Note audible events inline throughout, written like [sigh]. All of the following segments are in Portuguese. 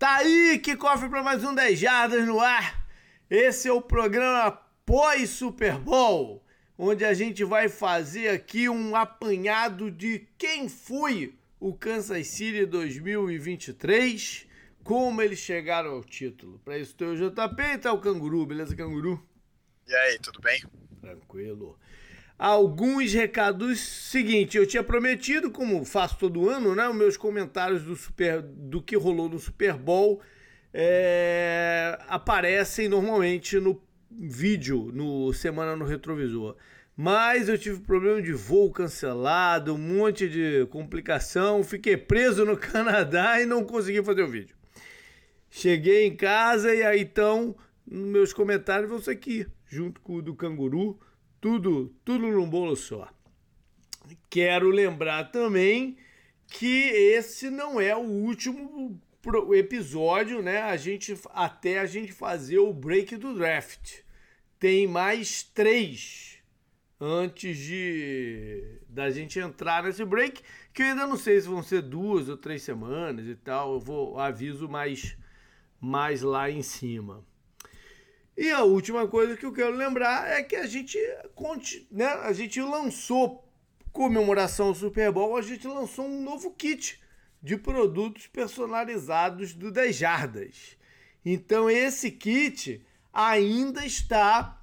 Tá aí que cofre para mais um 10 Jardas no ar. Esse é o programa pós Super Bowl, onde a gente vai fazer aqui um apanhado de quem foi o Kansas City 2023, como eles chegaram ao título. Para isso tem o JP e tá o Canguru, beleza, Canguru? E aí, tudo bem? Tranquilo alguns recados. Seguinte, eu tinha prometido, como faço todo ano, né, os meus comentários do, super, do que rolou no Super Bowl é, aparecem normalmente no vídeo, no Semana no Retrovisor. Mas eu tive problema de voo cancelado, um monte de complicação, fiquei preso no [laughs] Canadá e não consegui fazer o vídeo. Cheguei em casa e aí então, meus comentários vão ser aqui, junto com o do Canguru tudo, tudo num bolo só. Quero lembrar também que esse não é o último episódio, né? A gente até a gente fazer o break do draft. Tem mais três antes de da gente entrar nesse break, que eu ainda não sei se vão ser duas ou três semanas e tal. Eu vou aviso mais mais lá em cima. E a última coisa que eu quero lembrar é que a gente, né, a gente lançou, comemoração ao Super Bowl, a gente lançou um novo kit de produtos personalizados do 10 Jardas. Então esse kit ainda está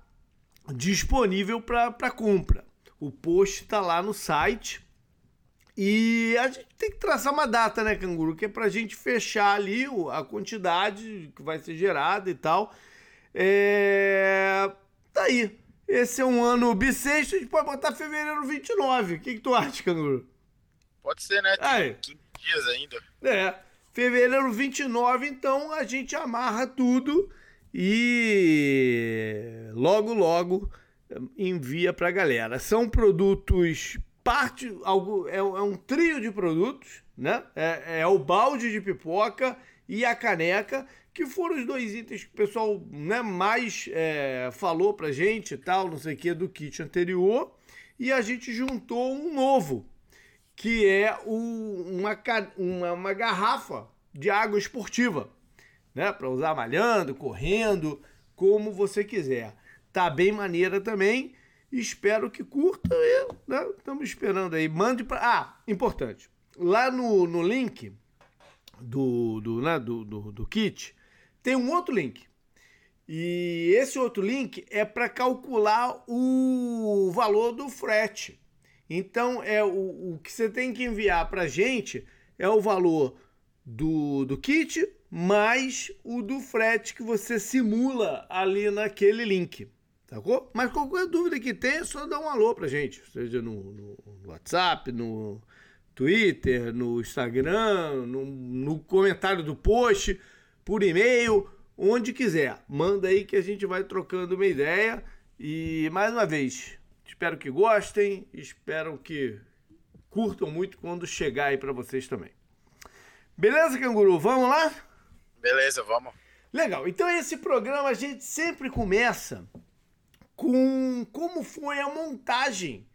disponível para compra. O post está lá no site. E a gente tem que traçar uma data, né, Canguru? Que é para a gente fechar ali a quantidade que vai ser gerada e tal. É. Tá aí. Esse é um ano bissexto, a gente pode botar fevereiro 29. O que, que tu acha, Canguru? Pode ser, né? Tem aí. 15 dias ainda. É. Fevereiro 29, então a gente amarra tudo e logo, logo envia pra galera. São produtos parte algo é, é, um trio de produtos, né? É, é, o balde de pipoca e a caneca que foram os dois itens que o pessoal né, mais é, falou pra gente e tal, não sei o que, do kit anterior. E a gente juntou um novo, que é o, uma, uma, uma garrafa de água esportiva, né? Para usar malhando, correndo, como você quiser. Tá bem maneira também. Espero que curta. Estamos né? esperando aí. Mande para. Ah, importante. Lá no, no link do, do, né, do, do, do kit, tem um outro link. E esse outro link é para calcular o valor do frete. Então, é o, o que você tem que enviar para a gente é o valor do, do kit mais o do frete que você simula ali naquele link. Sacou? Mas qualquer dúvida que tenha, é só dá um alô pra gente. Seja no, no, no WhatsApp, no Twitter, no Instagram, no, no comentário do post por e-mail, onde quiser. Manda aí que a gente vai trocando uma ideia. E mais uma vez, espero que gostem, espero que curtam muito quando chegar aí para vocês também. Beleza, canguru? Vamos lá? Beleza, vamos. Legal. Então esse programa a gente sempre começa com como foi a montagem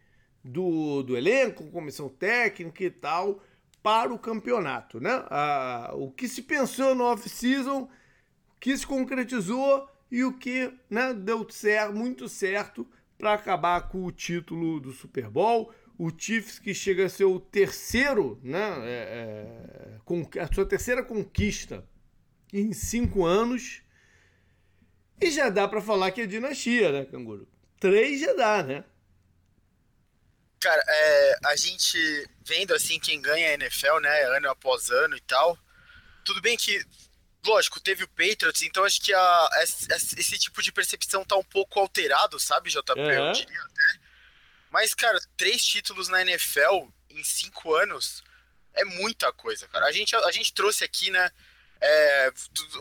do, do elenco, comissão técnica e tal para o campeonato, né? Ah, o que se pensou no off-season, o que se concretizou e o que né, deu certo, muito certo para acabar com o título do Super Bowl. O Chiefs que chega a ser o terceiro, né? É, é, a sua terceira conquista em cinco anos. E já dá para falar que é dinastia, né, Canguru? Três já dá, né? Cara, é, a gente vendo assim quem ganha a NFL, né, ano após ano e tal. Tudo bem que, lógico, teve o Patriots, então acho que a, esse, esse tipo de percepção tá um pouco alterado, sabe, JP? Uhum. Eu diria até. Mas, cara, três títulos na NFL em cinco anos é muita coisa, cara. A gente, a, a gente trouxe aqui, né? É,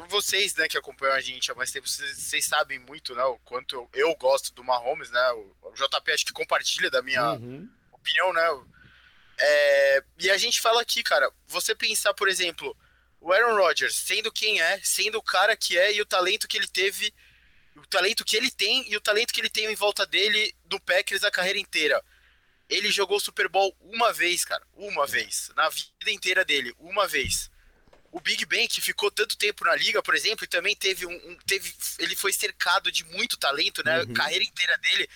vocês, né, que acompanham a gente há mais tempo, vocês, vocês sabem muito, né, o quanto eu, eu, gosto do Mahomes, né, o, o JP acho que compartilha da minha uhum. opinião, né, é, e a gente fala aqui, cara, você pensar, por exemplo, o Aaron Rodgers sendo quem é, sendo o cara que é e o talento que ele teve, o talento que ele tem e o talento que ele tem em volta dele do Packers a carreira inteira. Ele jogou o Super Bowl uma vez, cara, uma vez, na vida inteira dele, uma vez o Big Ben, que ficou tanto tempo na liga, por exemplo, e também teve um. um teve, ele foi cercado de muito talento, né? Uhum. A carreira inteira dele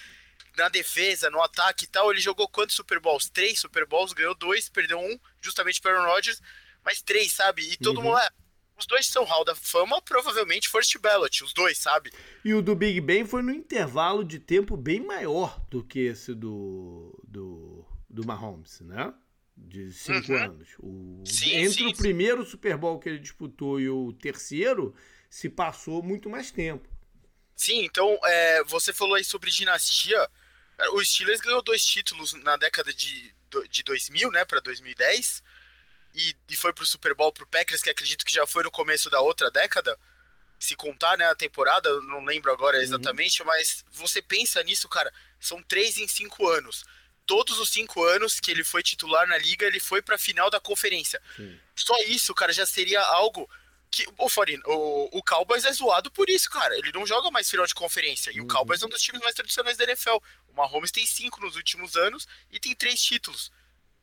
na defesa, no ataque e tal. Ele jogou quantos Super Bowls? Três Super Bowls, ganhou dois, perdeu um, justamente para Aaron Rodgers, mas três, sabe? E todo uhum. mundo. É, os dois são Hall da Fama, provavelmente First Ballot, os dois, sabe? E o do Big Ben foi no intervalo de tempo bem maior do que esse do, do, do Mahomes, né? De cinco uhum. anos. O, sim, entre sim, o primeiro Super Bowl que ele disputou e o terceiro, se passou muito mais tempo. Sim, então é, você falou aí sobre dinastia. O Steelers ganhou dois títulos na década de, de 2000, né, para 2010 e, e foi pro Super Bowl pro Packers, que acredito que já foi no começo da outra década, se contar, né, a temporada, não lembro agora uhum. exatamente, uhum. mas você pensa nisso, cara, são três em cinco anos. Todos os cinco anos que ele foi titular na liga, ele foi pra final da conferência. Sim. Só isso, cara, já seria algo que o, Forin, o, o Cowboys é zoado por isso, cara. Ele não joga mais final de conferência. E uhum. o Cowboys é um dos times mais tradicionais da NFL. O Mahomes tem cinco nos últimos anos e tem três títulos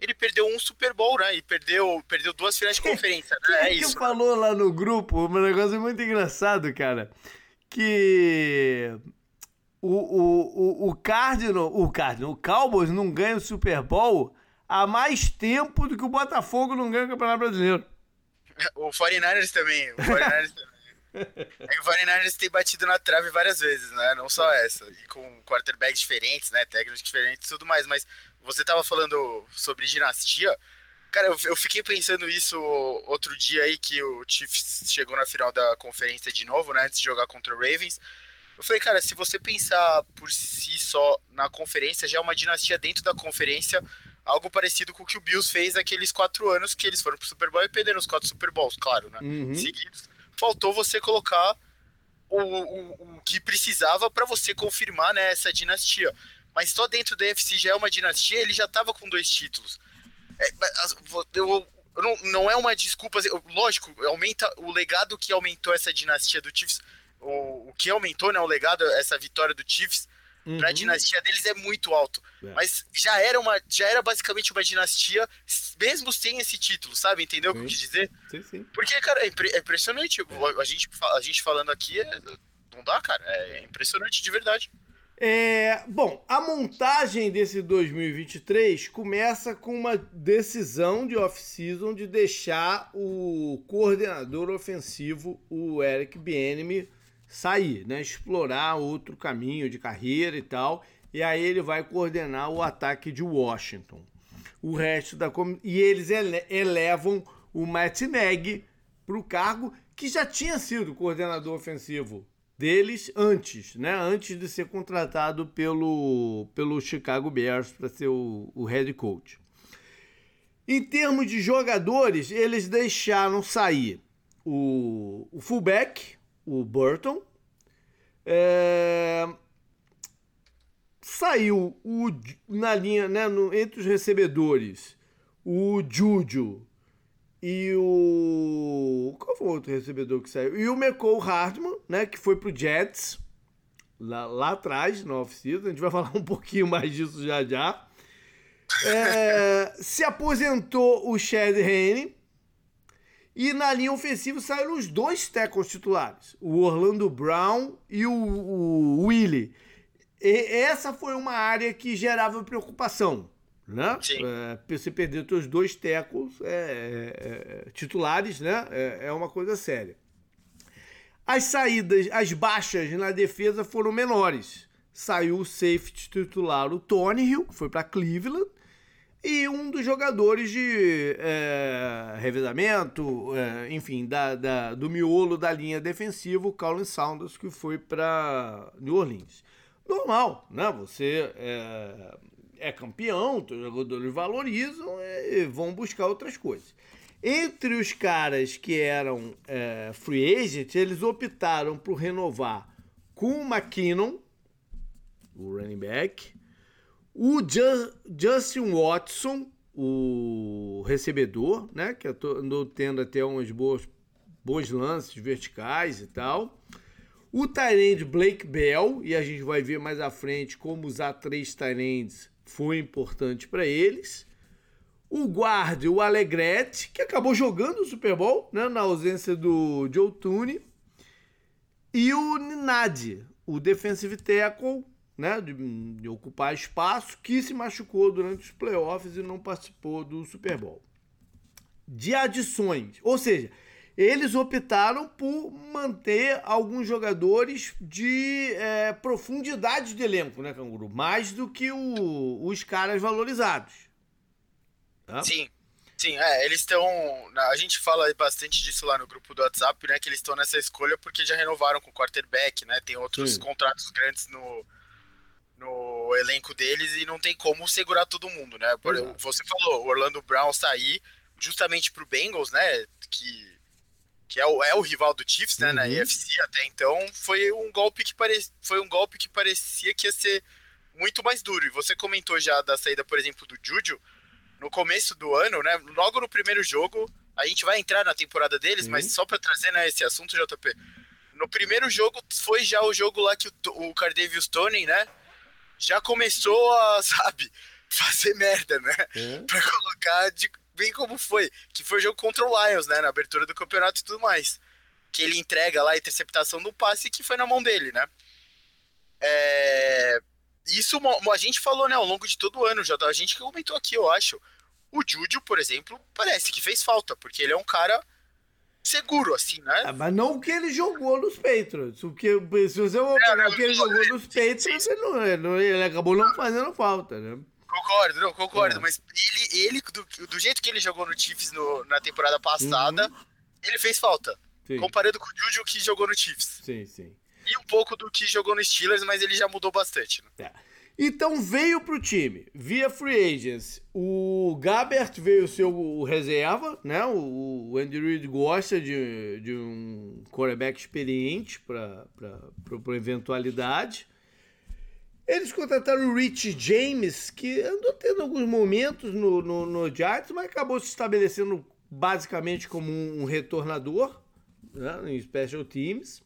ele perdeu um Super Bowl, né? E perdeu, perdeu duas finais de [laughs] conferência, né? É isso. Que falou lá no grupo um negócio muito engraçado, cara. Que o, o, o, o Cardinal, o Cardinal, o Cowboys não ganha o Super Bowl há mais tempo do que o Botafogo não ganha o Campeonato Brasileiro. O 49ers também. O 49ers também. [laughs] É que o 49ers tem batido na trave várias vezes, né? Não só essa. E com quarterbacks diferentes, né? Técnicos diferentes e tudo mais. Mas você tava falando sobre dinastia. Cara, eu, eu fiquei pensando isso outro dia aí que o Chiefs chegou na final da conferência de novo, né? Antes de jogar contra o Ravens. Eu falei, cara, se você pensar por si só na conferência, já é uma dinastia dentro da conferência, algo parecido com o que o Bills fez aqueles quatro anos que eles foram pro Super Bowl e perderam os quatro Super Bowls, claro, né? Uhum. Seguidos. Faltou você colocar o, o, o que precisava para você confirmar né, essa dinastia mas só dentro da UFC já é uma dinastia, ele já estava com dois títulos. É, eu, não, não é uma desculpa, lógico, aumenta o legado que aumentou essa dinastia do Chiefs, o, o que aumentou, né, o legado, essa vitória do Chiefs uhum. para a dinastia deles é muito alto. É. Mas já era uma, já era basicamente uma dinastia, mesmo sem esse título, sabe? Entendeu o que eu quis dizer? Sim, sim. Porque, cara, é, é impressionante. É. A, gente, a gente falando aqui, é, não dá, cara. É impressionante de verdade. É, bom, a montagem desse 2023 começa com uma decisão de off-season de deixar o coordenador ofensivo, o Eric Bieniemy, sair, né? Explorar outro caminho de carreira e tal. E aí ele vai coordenar o ataque de Washington. O resto da e eles ele elevam o Matt Nagy para o cargo que já tinha sido coordenador ofensivo deles antes, né? Antes de ser contratado pelo, pelo Chicago Bears para ser o, o head coach. Em termos de jogadores, eles deixaram sair o, o fullback, o Burton. É, saiu o, na linha, né, no, entre os recebedores, o Juju e o. Qual foi o outro recebedor que saiu? E o McCall Hartman, né? Que foi pro Jets. Lá, lá atrás, no off-season. A gente vai [laughs] falar um pouquinho mais disso já já. É, se aposentou o Chad Henne. E na linha ofensiva saíram os dois tackles titulares. O Orlando Brown e o, o Willie. E essa foi uma área que gerava preocupação né? É, você perder os dois tecos é, é, é, titulares, né? É, é, uma coisa séria. As saídas, as baixas na defesa foram menores. Saiu o safety titular, o Tony Hill, que foi para Cleveland, e um dos jogadores de é, revezamento, é, enfim, da, da, do miolo da linha defensiva, o Colin Saunders, que foi para New Orleans. Normal, né? Você é, é campeão, os jogadores valorizam e vão buscar outras coisas. Entre os caras que eram é, free agent, eles optaram por renovar com o McKinnon, o running back, o Justin Watson, o recebedor, né, que andou tendo até uns bons, bons lances verticais e tal. O Tyrande Blake Bell, e a gente vai ver mais à frente como usar três Tyrands foi importante para eles. o guarde, o Alegrete, que acabou jogando o Super Bowl, né, na ausência do Joe Tooney, e o Ninadi, o defensive tackle, né, de, de, ocupar espaço, que se machucou durante os playoffs e não participou do Super Bowl. De adições, ou seja, eles optaram por manter alguns jogadores de é, profundidade de elenco, né, Canguru? Mais do que o, os caras valorizados. Sim, sim, é, eles estão. A gente fala bastante disso lá no grupo do WhatsApp, né? Que eles estão nessa escolha porque já renovaram com o quarterback, né? Tem outros sim. contratos grandes no, no elenco deles e não tem como segurar todo mundo, né? Por, você falou, o Orlando Brown sair justamente pro Bengals, né? Que, que é, o, é o rival do Chiefs, né? Uhum. Na AFC até então, foi um golpe que pare, foi um golpe que parecia que ia ser muito mais duro. E você comentou já da saída, por exemplo, do Juju no começo do ano, né? Logo no primeiro jogo, a gente vai entrar na temporada deles, uhum. mas só para trazer né, esse assunto, JP. No primeiro jogo foi já o jogo lá que o, o Cardavius Tony, né? Já começou a, [laughs] sabe, fazer merda, né? Uhum. Pra colocar de, bem como foi. Que foi o jogo contra o Lions, né? Na abertura do campeonato e tudo mais. Que ele entrega lá a interceptação do passe que foi na mão dele, né? É, isso a gente falou, né, ao longo de todo o ano, já a gente que comentou aqui, eu acho. O Júlio, por exemplo, parece que fez falta, porque ele é um cara seguro, assim, né? Ah, mas não o que ele jogou nos Patriots. O que, se você for pegar o que ele jogou nos Patriots, ele, não, ele acabou não fazendo falta, né? Concordo, não, concordo, é. mas ele, ele do, do, jeito que ele jogou no Chiefs no, na temporada passada, uhum. ele fez falta. Sim. Comparando com o Júlio que jogou no Chiefs. Sim, sim. E um pouco do que jogou no Steelers, mas ele já mudou bastante. Né? É. Então veio pro time, via free agents. O Gabert veio ser o reserva, né? O, o Andy Reid gosta de, de um quarterback experiente para eventualidade. Eles contrataram o Rich James, que andou tendo alguns momentos no, no, no Giants, mas acabou se estabelecendo basicamente como um, um retornador né, em special teams.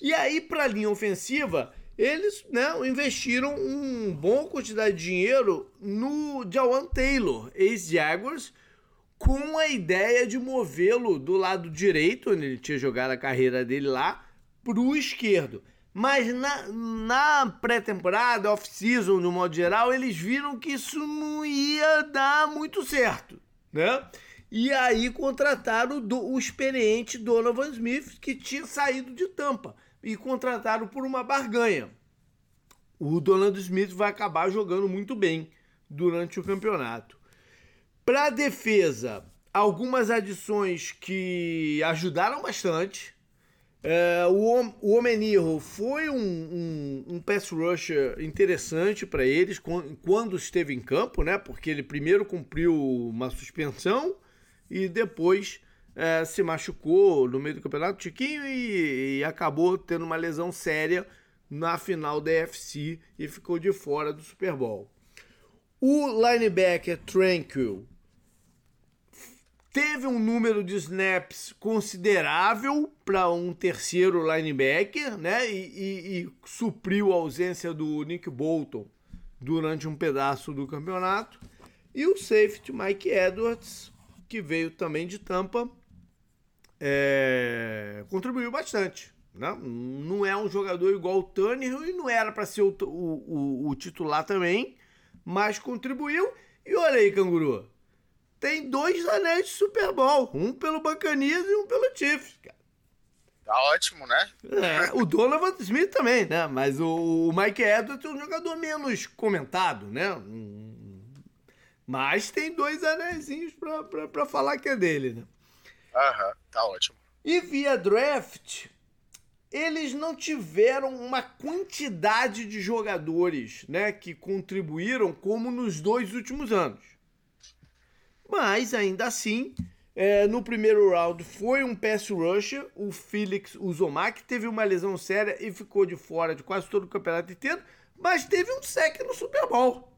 E aí, para a linha ofensiva, eles né, investiram um bom quantidade de dinheiro no Jawan Taylor, ex-Jaguars, com a ideia de movê-lo do lado direito, onde ele tinha jogado a carreira dele lá, para o esquerdo. Mas na, na pré-temporada, off-season, no modo geral, eles viram que isso não ia dar muito certo, né? E aí contrataram o, o experiente Donovan Smith, que tinha saído de Tampa e contrataram por uma barganha. O Donald Smith vai acabar jogando muito bem durante o campeonato. Para a defesa, algumas adições que ajudaram bastante. É, o, o foi um, um, um pass rusher interessante para eles quando esteve em campo, né? Porque ele primeiro cumpriu uma suspensão e depois é, se machucou no meio do campeonato, Tiquinho, e, e, acabou tendo uma lesão séria na final da UFC e ficou de fora do Super Bowl. O linebacker Tranquil teve um número de snaps considerável para um terceiro linebacker, né? E, e, e, supriu a ausência do Nick Bolton durante um pedaço do campeonato. E o safety Mike Edwards, que veio também de Tampa, é, contribuiu bastante. Né? Não é um jogador igual o Turner e não era para ser o, o, o, titular também, mas contribuiu. E olha aí, canguru, tem dois anéis de Super Bowl, um pelo Bacanias e um pelo Chiefs, cara. Tá ótimo, né? É, o Donovan Smith também, né? Mas o, o Mike Edwards é um jogador menos comentado, né? Mas tem dois anéis para falar que é dele, né? Aham, tá ótimo. E via draft, eles não tiveram uma quantidade de jogadores né, que contribuíram como nos dois últimos anos. Mas ainda assim, é, no primeiro round foi um pass rusher, o Felix Uzomak teve uma lesão séria e ficou de fora de quase todo o campeonato inteiro, mas teve um sec no Super Bowl.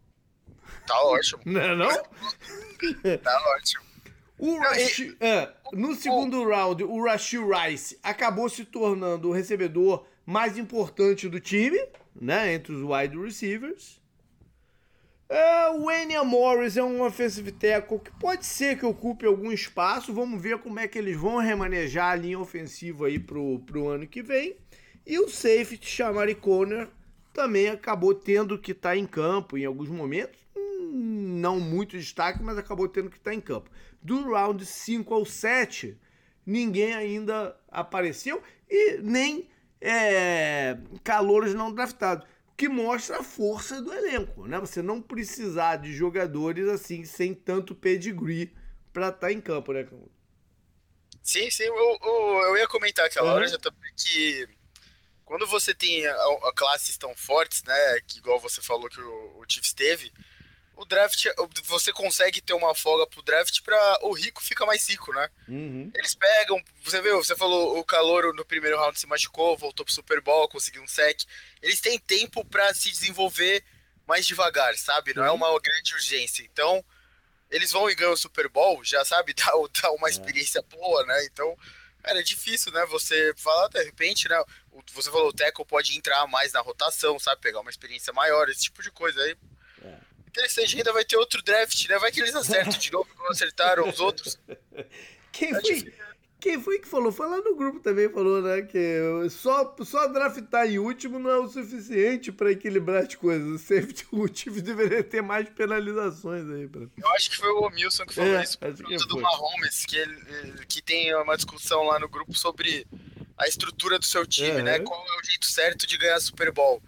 Tá ótimo. Não é não? [laughs] tá ótimo. O Rashi, é, no segundo round, o Rashid Rice acabou se tornando o recebedor mais importante do time, né, entre os wide receivers. É, o Enya Morris é um offensive tackle que pode ser que ocupe algum espaço. Vamos ver como é que eles vão remanejar a linha ofensiva aí pro, pro ano que vem. E o safety, Shamari Conner, também acabou tendo que estar tá em campo em alguns momentos. Não muito destaque, mas acabou tendo que estar em campo. Do round 5 ao 7, ninguém ainda apareceu e nem é, calouros não draftados que mostra a força do elenco, né? Você não precisar de jogadores assim sem tanto pedigree para estar tá em campo, né? Sim, sim, eu, eu, eu ia comentar aquela uhum. hora já que quando você tem a, a, classes tão fortes, né, que igual você falou que o, o Chiefs teve, o draft, você consegue ter uma folga pro draft para o rico fica mais rico, né? Uhum. Eles pegam, você viu, você falou o calor no primeiro round se machucou, voltou pro Super Bowl, conseguiu um sec. Eles têm tempo para se desenvolver mais devagar, sabe? Não uhum. é uma grande urgência. Então, eles vão e ganham o Super Bowl, já sabe, [laughs] dá, dá uma é. experiência é. boa, né? Então, cara, é difícil, né? Você falar, de repente, né? Você falou, o Teco pode entrar mais na rotação, sabe? Pegar uma experiência maior, esse tipo de coisa aí interessante, ainda vai ter outro draft, né? Vai que eles acertam de novo, como acertaram os outros. [laughs] Quem é foi, quem foi que falou? Foi lá no grupo também, falou, né? Que só, só draftar em último não é o suficiente para equilibrar as coisas. O safety [laughs] último deveria ter mais penalizações aí. Pra... Eu acho que foi o Omilson que falou é, isso por conta do Mahomes, que, ele, que tem uma discussão lá no grupo sobre a estrutura do seu time, é, né? Qual é o jeito certo de ganhar Super Bowl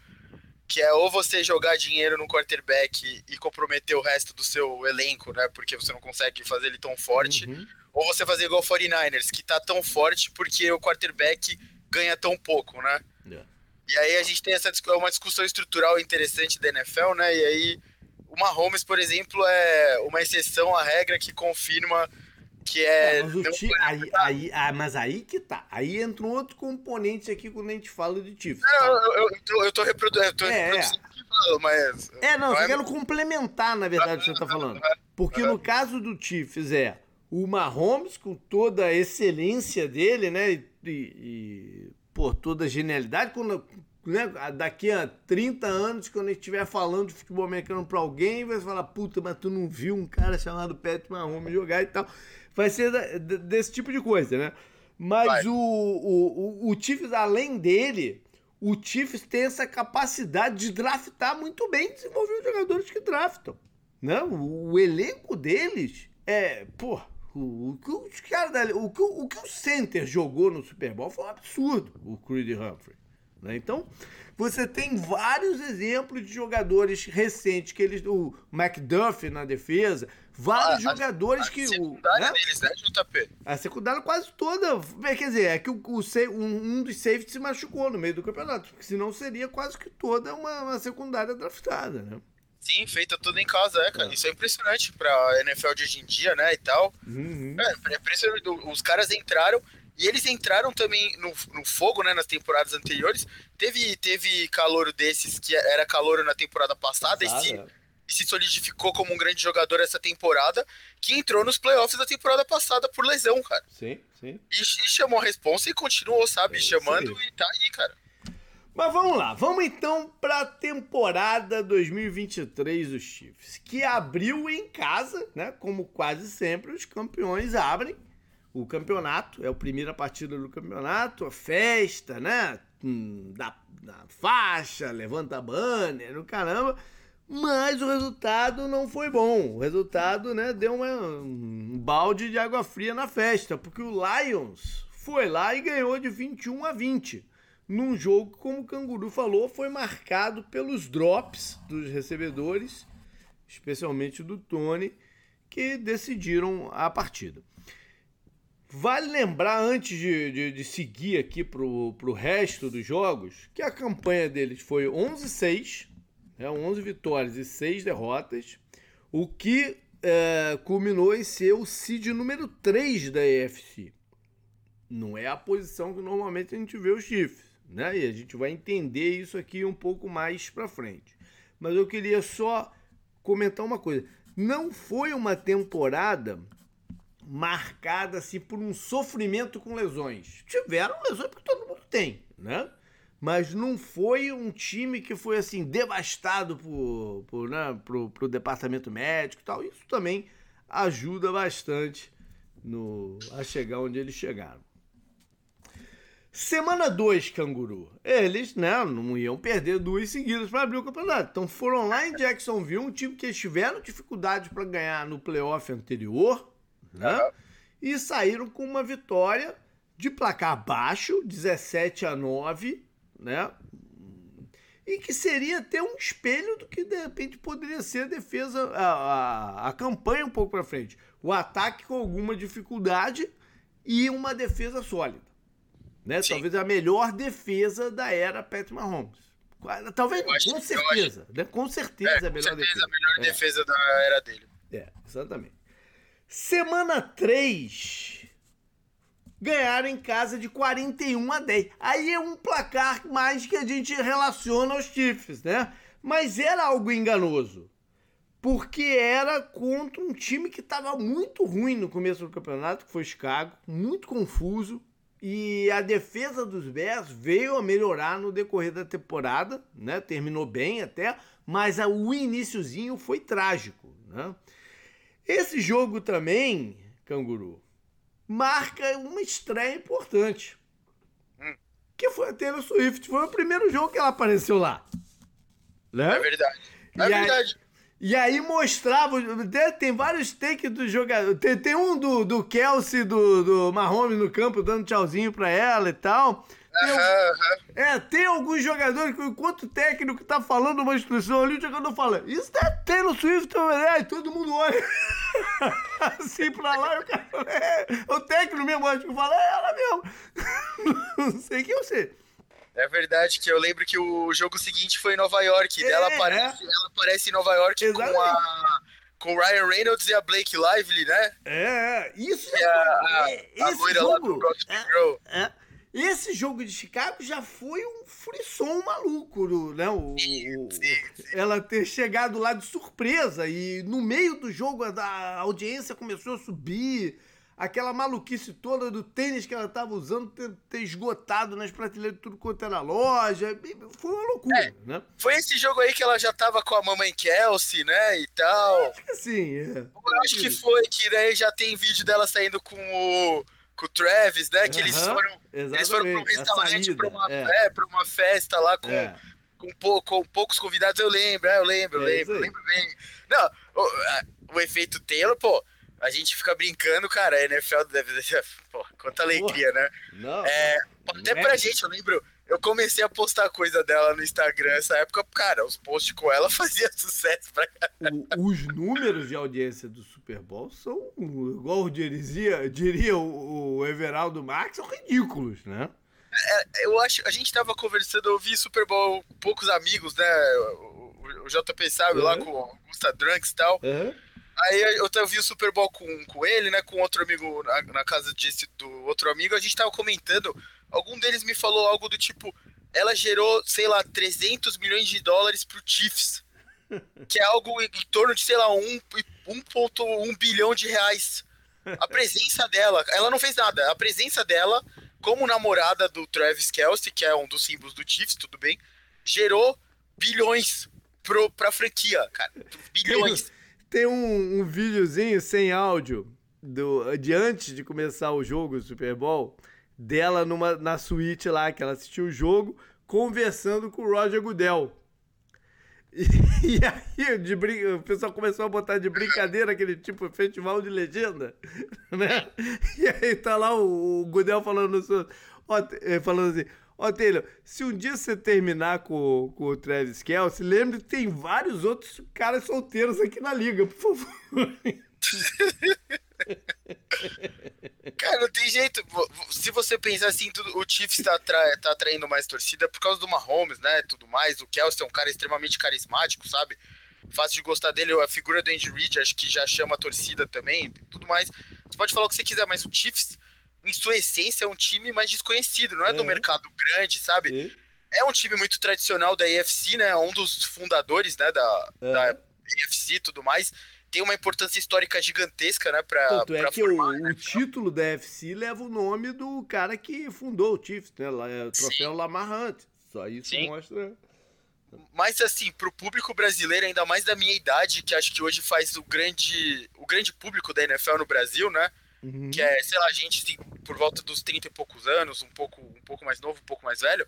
que é ou você jogar dinheiro no quarterback e comprometer o resto do seu elenco, né? Porque você não consegue fazer ele tão forte, uhum. ou você fazer igual o 49ers, que tá tão forte porque o quarterback ganha tão pouco, né? Yeah. E aí a gente tem essa uma discussão estrutural interessante da NFL, né? E aí o Mahomes, por exemplo, é uma exceção à regra que confirma que é. é mas, ti, aí, aí, ah, mas aí que tá. Aí entra um outro componente aqui quando a gente fala de Chiefs. Não, tá? eu, eu, eu, eu tô reproduzindo. É, reproduzindo é. mas. É, não, eu é quero complementar, na verdade, o que você tá falando. Porque no caso do Chiefs é o Mahomes, com toda a excelência dele, né? E, e, e por toda a genialidade, quando, né, daqui a 30 anos, quando a gente estiver falando de futebol americano para alguém, vai falar, puta, mas tu não viu um cara chamado Patrick Mahomes jogar e tal vai ser desse tipo de coisa, né? Mas o, o, o, o Chiefs, além dele, o Chiefs tem essa capacidade de draftar muito bem, desenvolver os jogadores que draftam. Né? O, o elenco deles é, pô, o, que os caras o, que, o que o center jogou no Super Bowl foi um absurdo, o Creed Humphrey. Né? Então, você tem vários exemplos de jogadores recentes que eles. O McDuffie na defesa, vários ah, jogadores a, a que. Secundária né? deles, né, JP? A secundária quase toda. Quer dizer, é que o, o um, um dos safeties se machucou no meio do campeonato. Porque senão seria quase que toda uma, uma secundária draftada, né? Sim, feita tudo em casa, é, cara. É. Isso é impressionante pra NFL de hoje em dia, né? E tal. Uhum. É, é impressionante. Os caras entraram e eles entraram também no, no fogo, né, nas temporadas anteriores. Teve, teve calor desses que era calor na temporada passada e se, e se solidificou como um grande jogador essa temporada, que entrou nos playoffs da temporada passada por lesão, cara. Sim, sim. E, e chamou a responsa e continuou, sabe, é chamando e tá aí, cara. Mas vamos lá, vamos então para a temporada 2023 dos Chiefs, que abriu em casa, né? Como quase sempre os campeões abrem o campeonato, é a primeira partida do campeonato, a festa, né? Hum, da, da faixa, levanta banner, no caramba. Mas o resultado não foi bom. O resultado, né, deu uma, um balde de água fria na festa, porque o Lions foi lá e ganhou de 21 a 20. Num jogo, como o Canguru falou, foi marcado pelos drops dos recebedores, especialmente do Tony, que decidiram a partida. Vale lembrar, antes de, de, de seguir aqui pro, pro resto dos jogos, que a campanha deles foi 11-6, né, 11 vitórias e 6 derrotas, o que é, culminou em ser o seed número 3 da EFC. Não é a posição que normalmente a gente vê os Chiefs, né? E a gente vai entender isso aqui um pouco mais para frente. Mas eu queria só comentar uma coisa. Não foi uma temporada marcada assim por um sofrimento com lesões. Tiveram lesões porque todo mundo tem, né? Mas não foi um time que foi assim devastado por, por, né, pro, pro departamento médico e tal. Isso também ajuda bastante no, a chegar onde eles chegaram. Semana 2, Canguru. Eles, né, não iam perder duas seguidas para abrir o campeonato. Então foram lá em Jacksonville, um time que eles tiveram dificuldade para ganhar no playoff anterior, né? E saíram com uma vitória de placar baixo, 17 a 9, né? E que seria até um espelho do que de repente poderia ser a defesa, a, a, a campanha um pouco para frente. O ataque com alguma dificuldade e uma defesa sólida. Né? Talvez a melhor defesa da era Pat Mahomes. Talvez, com certeza. Né? Com certeza é, com a melhor certeza defesa. a melhor é. defesa da era dele. É, exatamente. Semana 3. Ganharam em casa de 41 a 10. Aí é um placar mais que a gente relaciona aos Chiefs, né? Mas era algo enganoso. Porque era contra um time que estava muito ruim no começo do campeonato, que foi Chicago, muito confuso, e a defesa dos Bears veio a melhorar no decorrer da temporada, né? Terminou bem até, mas o iníciozinho foi trágico, né? Esse jogo também, Canguru, marca uma estreia importante. Hum. Que foi a Taylor Swift. Foi o primeiro jogo que ela apareceu lá. Né? É verdade. É e verdade. Aí, e aí mostrava, tem vários takes do jogador. Tem, tem um do, do Kelsey, do, do Mahomes no campo, dando tchauzinho pra ela e tal. Tem, uhum, É, tem alguns jogadores que, enquanto o técnico tá falando uma instrução ali, o jogador fala: Isso é Taylor Swift, é, e todo mundo olha [laughs] assim pra lá, e o cara, é, o técnico mesmo, acho que fala: É ela mesmo. [laughs] Não sei quem eu sei. É verdade que eu lembro que o jogo seguinte foi em Nova York. É, ela, aparece, é. ela aparece em Nova York com a com o Ryan Reynolds e a Blake Lively, né? É, isso é, a, é, a, a jogo, é, é, Esse jogo de Chicago já foi um frisson maluco, né? O, sim. Ela ter chegado lá de surpresa e no meio do jogo a audiência começou a subir aquela maluquice toda do tênis que ela estava usando ter, ter, esgotado nas prateleiras de tudo quanto era loja. Foi uma loucura, é, né? Foi esse jogo aí que ela já tava com a mamãe Kelsey, né? E tal. Acho que sim, é. Eu acho que foi, que daí já tem vídeo dela saindo com o. Com o Travis, né? Que eles foram. Eles foram para um restaurante, para uma, é. É, uma festa lá com, é. com, pou, com, poucos convidados. Eu lembro, é, eu lembro, eu é lembro, eu lembro bem. Não, o, o efeito Taylor, pô a gente fica brincando, cara, a NFL deve. [laughs] Pô, quanta alegria, Porra. né? Não. É, até pra é. gente, eu lembro. Eu comecei a postar coisa dela no Instagram nessa época, cara, os posts com ela [laughs] faziam sucesso pra caralho. Os números de audiência do Super Bowl são, igual diria, diria o, Everaldo Marques, são ridículos, né? É, eu acho, a gente tava conversando, eu vi Super Bowl com poucos amigos, né? O, o, o JP sabe, uhum. lá com o Augusta Drunks e tal. Uhum. Aí eu, eu vi o Super Bowl com, com ele, né? Com outro amigo na, na casa desse, do outro amigo. A gente tava comentando. Algum deles me falou algo do tipo: ela gerou, sei lá, 300 milhões de dólares pro Chiefs. [laughs] Que é algo em torno de, sei lá, 1,1 bilhão de reais. A presença dela, ela não fez nada. A presença dela, como namorada do Travis Kelsey, que é um dos símbolos do Chiefs, tudo bem, gerou bilhões pro, pra franquia, cara. Bilhões. [laughs] Tem um, um videozinho sem áudio do, de antes de começar o jogo, o Super Bowl, dela numa, na suíte lá, que ela assistiu o jogo, conversando com o Roger Goodell. [laughs] E, e aí de brin... o pessoal começou a botar de brincadeira aquele tipo festival de legenda, [laughs] né? E aí tá lá o, o Goodell falando, eh, falando assim Ó, Taylor, se um dia você terminar com, com o Travis Kelce, lembre que tem vários outros caras solteiros aqui na liga, por favor. [laughs] Cara, não tem jeito. Se você pensar assim, tudo, o Chiefs tá, atra, tá atraindo mais torcida por causa do Mahomes, né? Tudo mais. O Kelsey é um cara extremamente carismático, sabe? Fácil de gostar dele. A figura do Andy Reid acho que já chama a torcida também. Tudo mais. Você pode falar o que você quiser, mas o Chiefs em sua essência, é um time mais desconhecido, não é, é. do mercado grande, sabe? É. é um time muito tradicional da AFC, né? Um dos fundadores né, da, é. da AFC e tudo mais. Tem uma importância histórica gigantesca, né? Pra, Tanto é que formar, o, né, o título da AFC leva o nome do cara que fundou o Chiefs, né? É o troféu Sim. Lamar Hunt. Só isso Sim. mostra. Mas assim, pro público brasileiro, ainda mais da minha idade, que acho que hoje faz o grande, o grande público da NFL no Brasil, né? Uhum. Que é, sei lá, gente assim, por volta dos 30 e poucos anos, um pouco, um pouco mais novo, um pouco mais velho.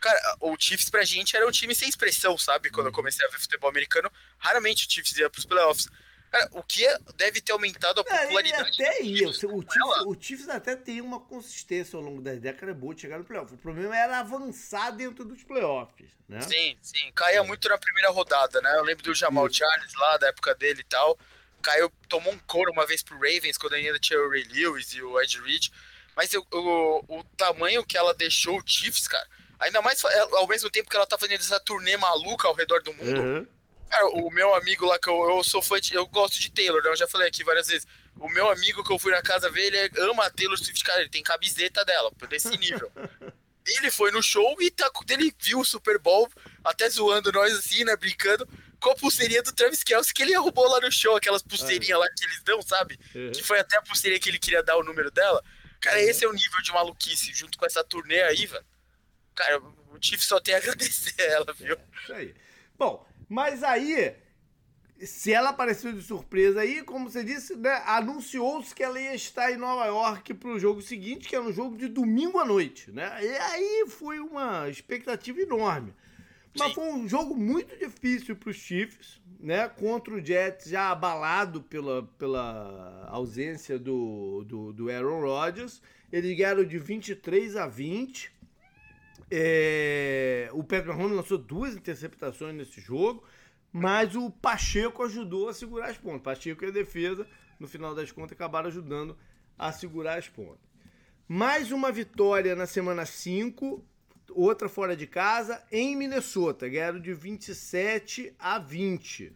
Cara, o Chiefs pra gente era um time sem expressão, sabe? Quando eu uhum. comecei a ver futebol americano, raramente o Chiefs ia pros playoffs. Cara, o que é, deve ter aumentado a popularidade. É, até ia. O, Chiefs, até tem uma consistência ao longo das décadas boa de chegar no playoff. O problema era avançar dentro dos playoffs, né? Sim, sim. Caía é. muito na primeira rodada, né? Eu lembro do Jamal. Charles lá, da época dele e tal. Caiu, tomou um couro uma vez pro Ravens, quando ainda tinha o Ray Lewis e o Ed Reed. Mas eu, o tamanho que ela deixou o Chiefs, cara, ainda mais ao mesmo tempo que ela tá fazendo essa turnê maluca ao redor do mundo. Uhum Cara, o meu amigo lá, que eu, eu sou fã de. Eu gosto de Taylor, né? Eu já falei aqui várias vezes. O meu amigo que eu fui na casa ver, ele ama a Taylor Swift, cara. Ele tem camiseta dela, desse nível. [laughs] ele foi no show e tá, ele viu o Super Bowl, até zoando nós assim, né? Brincando, com a pulseirinha do Travis Kelce que ele arrumou lá no show, aquelas pulseirinhas lá que eles dão, sabe? Uhum. Que foi até a pulseirinha que ele queria dar o número dela. Cara, uhum. esse é o nível de maluquice, junto com essa turnê aí, velho. Cara, o Chief só tem a [laughs] agradecer a ela, viu? É, isso aí. Bom, mas aí, se ela apareceu de surpresa aí, como você disse, né, anunciou-se que ela ia estar em Nova York para o jogo seguinte, que era um jogo de domingo à noite, né? E aí foi uma expectativa enorme. Mas Sim. foi um jogo muito difícil para os Chiefs, né? Contra o Jets já abalado pela, pela ausência do, do, do Aaron Rodgers. Eles ganharam de 23 a 20. É, o Pedro Mahomes lançou duas interceptações nesse jogo, mas o Pacheco ajudou a segurar as pontas. Pacheco e a defesa, no final das contas, acabaram ajudando a segurar as pontas. Mais uma vitória na semana 5, outra fora de casa, em Minnesota. Ganharam de 27 a 20.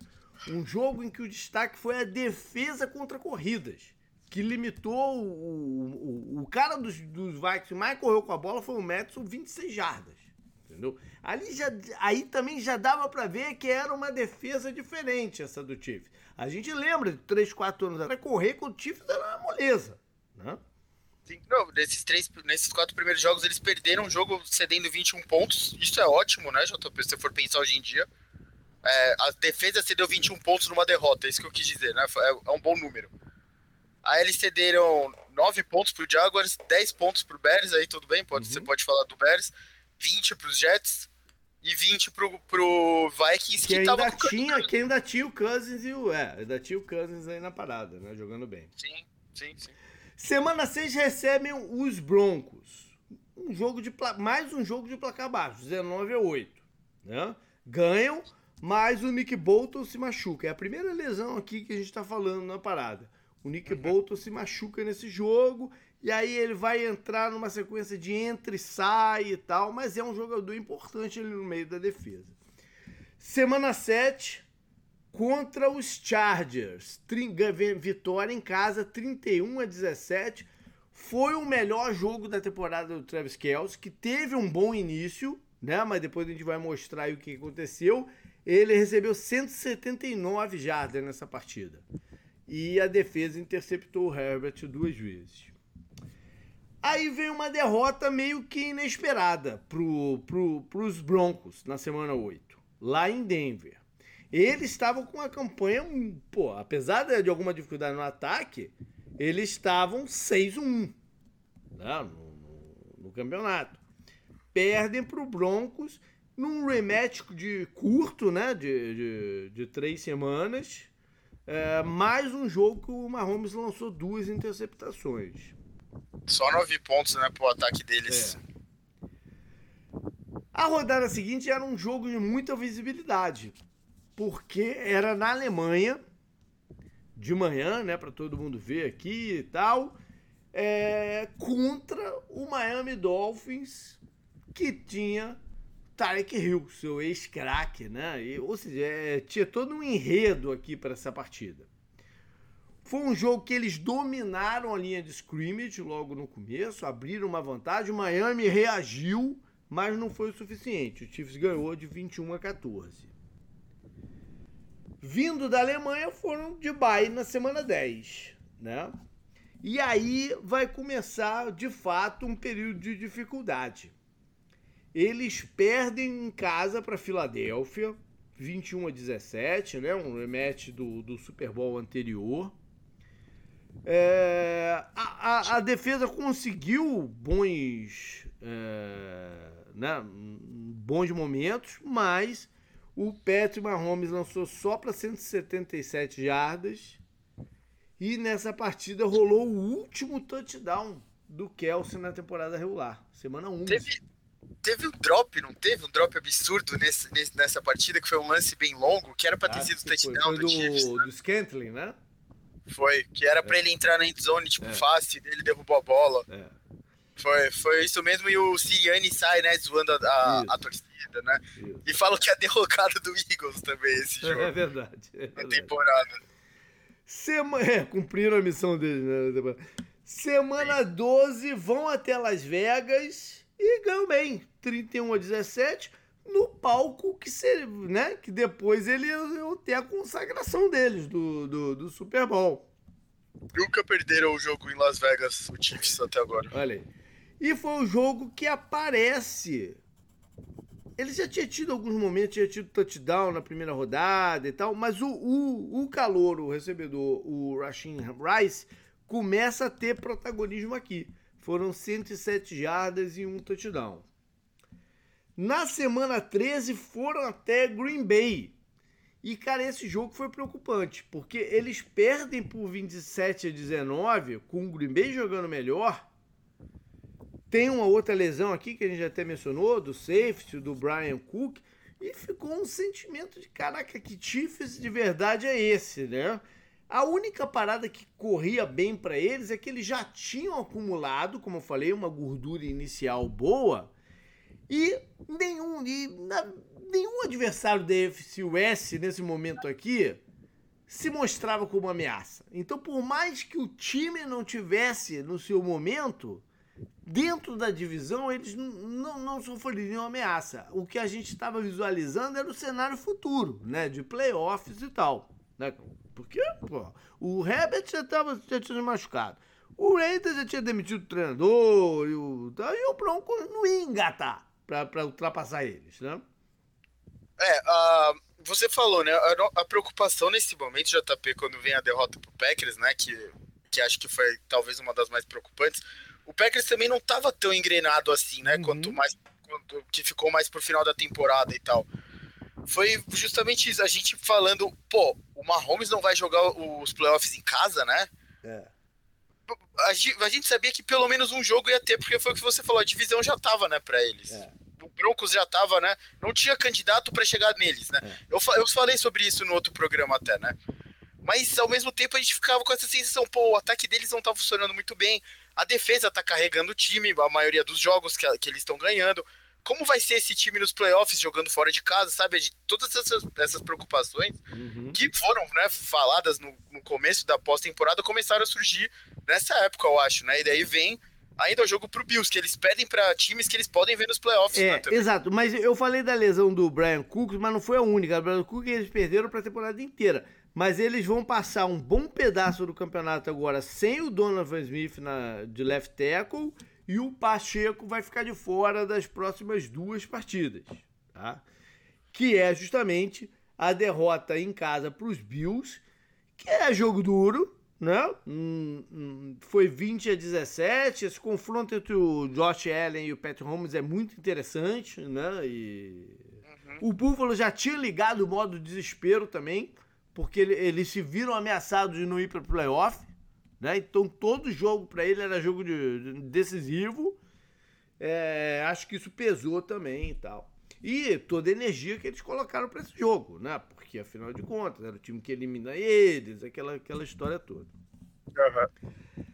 Um jogo em que o destaque foi a defesa contra corridas que limitou o, o, o cara dos, dos Vikings mais correu com a bola foi o Madison 26 jardas. Entendeu? Ali já, aí também já dava para ver que era uma defesa diferente essa do Chiefs. A gente lembra de 3, 4 anos atrás, correr com o Chiefs era uma moleza. Né? Sim, não, nesses, três, nesses quatro primeiros jogos eles perderam o jogo cedendo 21 pontos. Isso é ótimo, né, JP? Se você for pensar hoje em dia. É, a defesa cedeu 21 pontos numa derrota, é isso que eu quis dizer, né? É, é um bom número. Aí eles cederam 9 pontos pro Jaguars, 10 pontos pro Bears, aí tudo bem, pode, uhum. você pode falar do Bears, 20 pros Jets e 20 pro, pro Vikings que, que ainda tinha, Que ainda tinha o Cousins e o. É, ainda tinha o Cousins aí na parada, né? Jogando bem. Sim, sim, sim. Semana 6 recebem os Broncos. Um jogo de mais um jogo de placar baixo, 19 a 8. Né? Ganham, mas o Nick Bolton se machuca. É a primeira lesão aqui que a gente tá falando na parada. O Nick uhum. Bolton se machuca nesse jogo e aí ele vai entrar numa sequência de entra e sai e tal, mas é um jogador importante ali no meio da defesa. Semana 7 contra os Chargers. Vitória em casa 31 a 17. Foi o melhor jogo da temporada do Travis Kelce, que teve um bom início, né? Mas depois a gente vai mostrar o que aconteceu. Ele recebeu 179 jardas nessa partida e a defesa interceptou o Herbert duas vezes. Aí vem uma derrota meio que inesperada pro, pros Broncos na semana 8, lá em Denver. Eles estavam com uma campanha, pô, apesar de alguma dificuldade no ataque, eles estavam 6-1 né, no, no, no campeonato. Perdem pro Broncos num rematch de curto, né, de, de, de três semanas, é, mais um jogo que o Mahomes lançou duas interceptações. Só nove pontos, né, pro ataque deles. É. A rodada seguinte era um jogo de muita visibilidade, porque era na Alemanha, de manhã, né, para todo mundo ver aqui e tal, é, contra o Miami Dolphins, que tinha Tarek Hill, seu ex-craque, né? E, ou seja, é, tinha todo um enredo aqui para essa partida. Foi um jogo que eles dominaram a linha de scrimmage logo no começo, abriram uma vantagem, o Miami reagiu, mas não foi o suficiente. O Chiefs ganhou de 21 a 14. Vindo da Alemanha, foram de bye na semana 10, né? E aí vai começar, de fato, um período de dificuldade Eles perdem em casa para Filadélfia, 21 a 17, né? Um rematch do, do Super Bowl anterior. É, a, a, a, defesa conseguiu bons, é, né, bons momentos, mas o Patrick Mahomes lançou só para 177 jardas e nessa partida rolou o último touchdown do Kelsey na temporada regular, semana 1. Teve, teve um drop, não teve? Um drop absurdo nesse, nessa partida, que foi um lance bem longo, que era para ter ah, sido touchdown foi do, Chiefs, né? do Scantling, né? Foi, que era é. para ele entrar na endzone, tipo, é. fácil, ele derrubou a bola. É. Foi, foi isso mesmo, e o Siriani sai, né, zoando a, a, a torcida, né? Isso. E fala que é a derrocada do Eagles também, esse [laughs] jogo. É verdade. É verdade. Na temporada. Sema... [laughs] É, cumpriram a missão deles, né? Semana 12, vão até Las Vegas e ganham bem. 31 a 17 no palco que, se, né, que depois ele ia ter a consagração deles do, do, do, Super Bowl. Nunca perderam o jogo em Las Vegas, o Chiefs, até agora. Olha aí. E foi o jogo que aparece. Ele já tinha tido alguns momentos, tinha tido touchdown na primeira rodada e tal, mas o, o, o calor, o recebedor, o Rasheen Rice, começa a ter protagonismo aqui. Foram 107 jardas e um touchdown. Na semana 13 foram até Green Bay. E, cara, esse jogo foi preocupante, porque eles perdem por 27 a 19, com o Green Bay jogando melhor. Tem uma outra lesão aqui que a gente até mencionou, do safety, do Brian Cook. E ficou um sentimento de, caraca, que Chiefs de verdade é esse, né? A única parada que corria bem para eles é que eles já tinham acumulado, como eu falei, uma gordura inicial boa e nenhum, e, na, nenhum adversário da FC West nesse momento aqui se mostrava como ameaça. Então, por mais que o time não tivesse no seu momento, dentro da divisão eles não, não sofreriam ameaça. O que a gente estava visualizando era o cenário futuro, né? De playoffs e tal. Né? Porque, pô, o Herbert já, tava, já tinha machucado. O Raiders já tinha demitido o treinador e o, e o Broncos não ia engatar para ultrapassar eles, né? É, uh, você falou, né? A, a, preocupação nesse momento, JP, quando vem a derrota pro Packers, né? Que, que acho que foi talvez uma das mais preocupantes. O Packers também não estava tão engrenado assim, né? Uhum. Quanto mais. Quanto, que ficou mais pro final da temporada e tal. Foi justamente isso. A gente falando, pô, o Mahomes não vai jogar os playoffs em casa, né? É a gente, a gente sabia que pelo menos um jogo ia ter, porque foi o que você falou, a divisão já tava, né, pra eles. É. O Broncos já tava, né? Não tinha candidato para chegar neles, né? É. Eu, eu falei sobre isso no outro programa até, né? Mas ao mesmo tempo a gente ficava com essa sensação, pô, o ataque deles não tá funcionando muito bem, a defesa tá carregando o time, a maioria dos jogos que, que eles estão ganhando. Como vai ser esse time nos playoffs jogando fora de casa, sabe? De todas essas, essas preocupações uhum. que foram né, faladas no, no começo da pós-temporada começaram a surgir nessa época, eu acho, né? E daí vem ainda o jogo pro Bills, que eles pedem para times que eles podem ver nos playoffs. É, né, exato. Mas eu falei da lesão do Brian Cook, mas não foi a única. O Brian Cook eles perderam para a temporada inteira. Mas eles vão passar um bom pedaço do campeonato agora sem o Donovan Smith na, de left tackle e o Pacheco vai ficar de fora das próximas duas partidas, tá? Que é justamente a derrota em casa para os Bills, que é jogo duro, né? Hum, hum, foi 20 a 17. Esse confronto entre o Josh Allen e o Pat Holmes é muito interessante, né? E uhum. o Buffalo já tinha ligado o modo desespero também, porque ele, eles se viram ameaçados de não ir para o playoff, né? Então todo jogo para ele era jogo de, de decisivo. É, acho que isso pesou também e tal. E toda a energia que eles colocaram para esse jogo, né? Porque afinal de contas, era o time que elimina eles, aquela, aquela história toda. Uhum.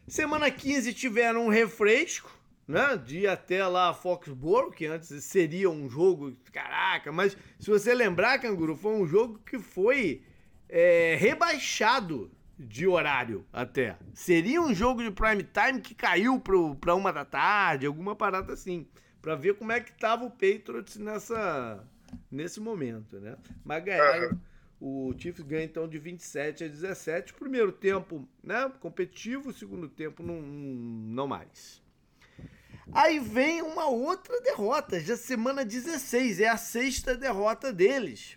Semana 15 tiveram um refresco, né? De ir até lá a Foxborough, que antes seria um jogo. Caraca, mas se você lembrar, Canguru, foi um jogo que foi é, rebaixado de horário até. Seria um jogo de prime time que caiu para uma da tarde, alguma parada assim para ver como é que tava o Patriots nessa nesse momento, né? Mas ganharam. O Chiefs ganha então de 27 a 17. Primeiro tempo, né, competitivo, segundo tempo não, não mais. Aí vem uma outra derrota, já semana 16, é a sexta derrota deles.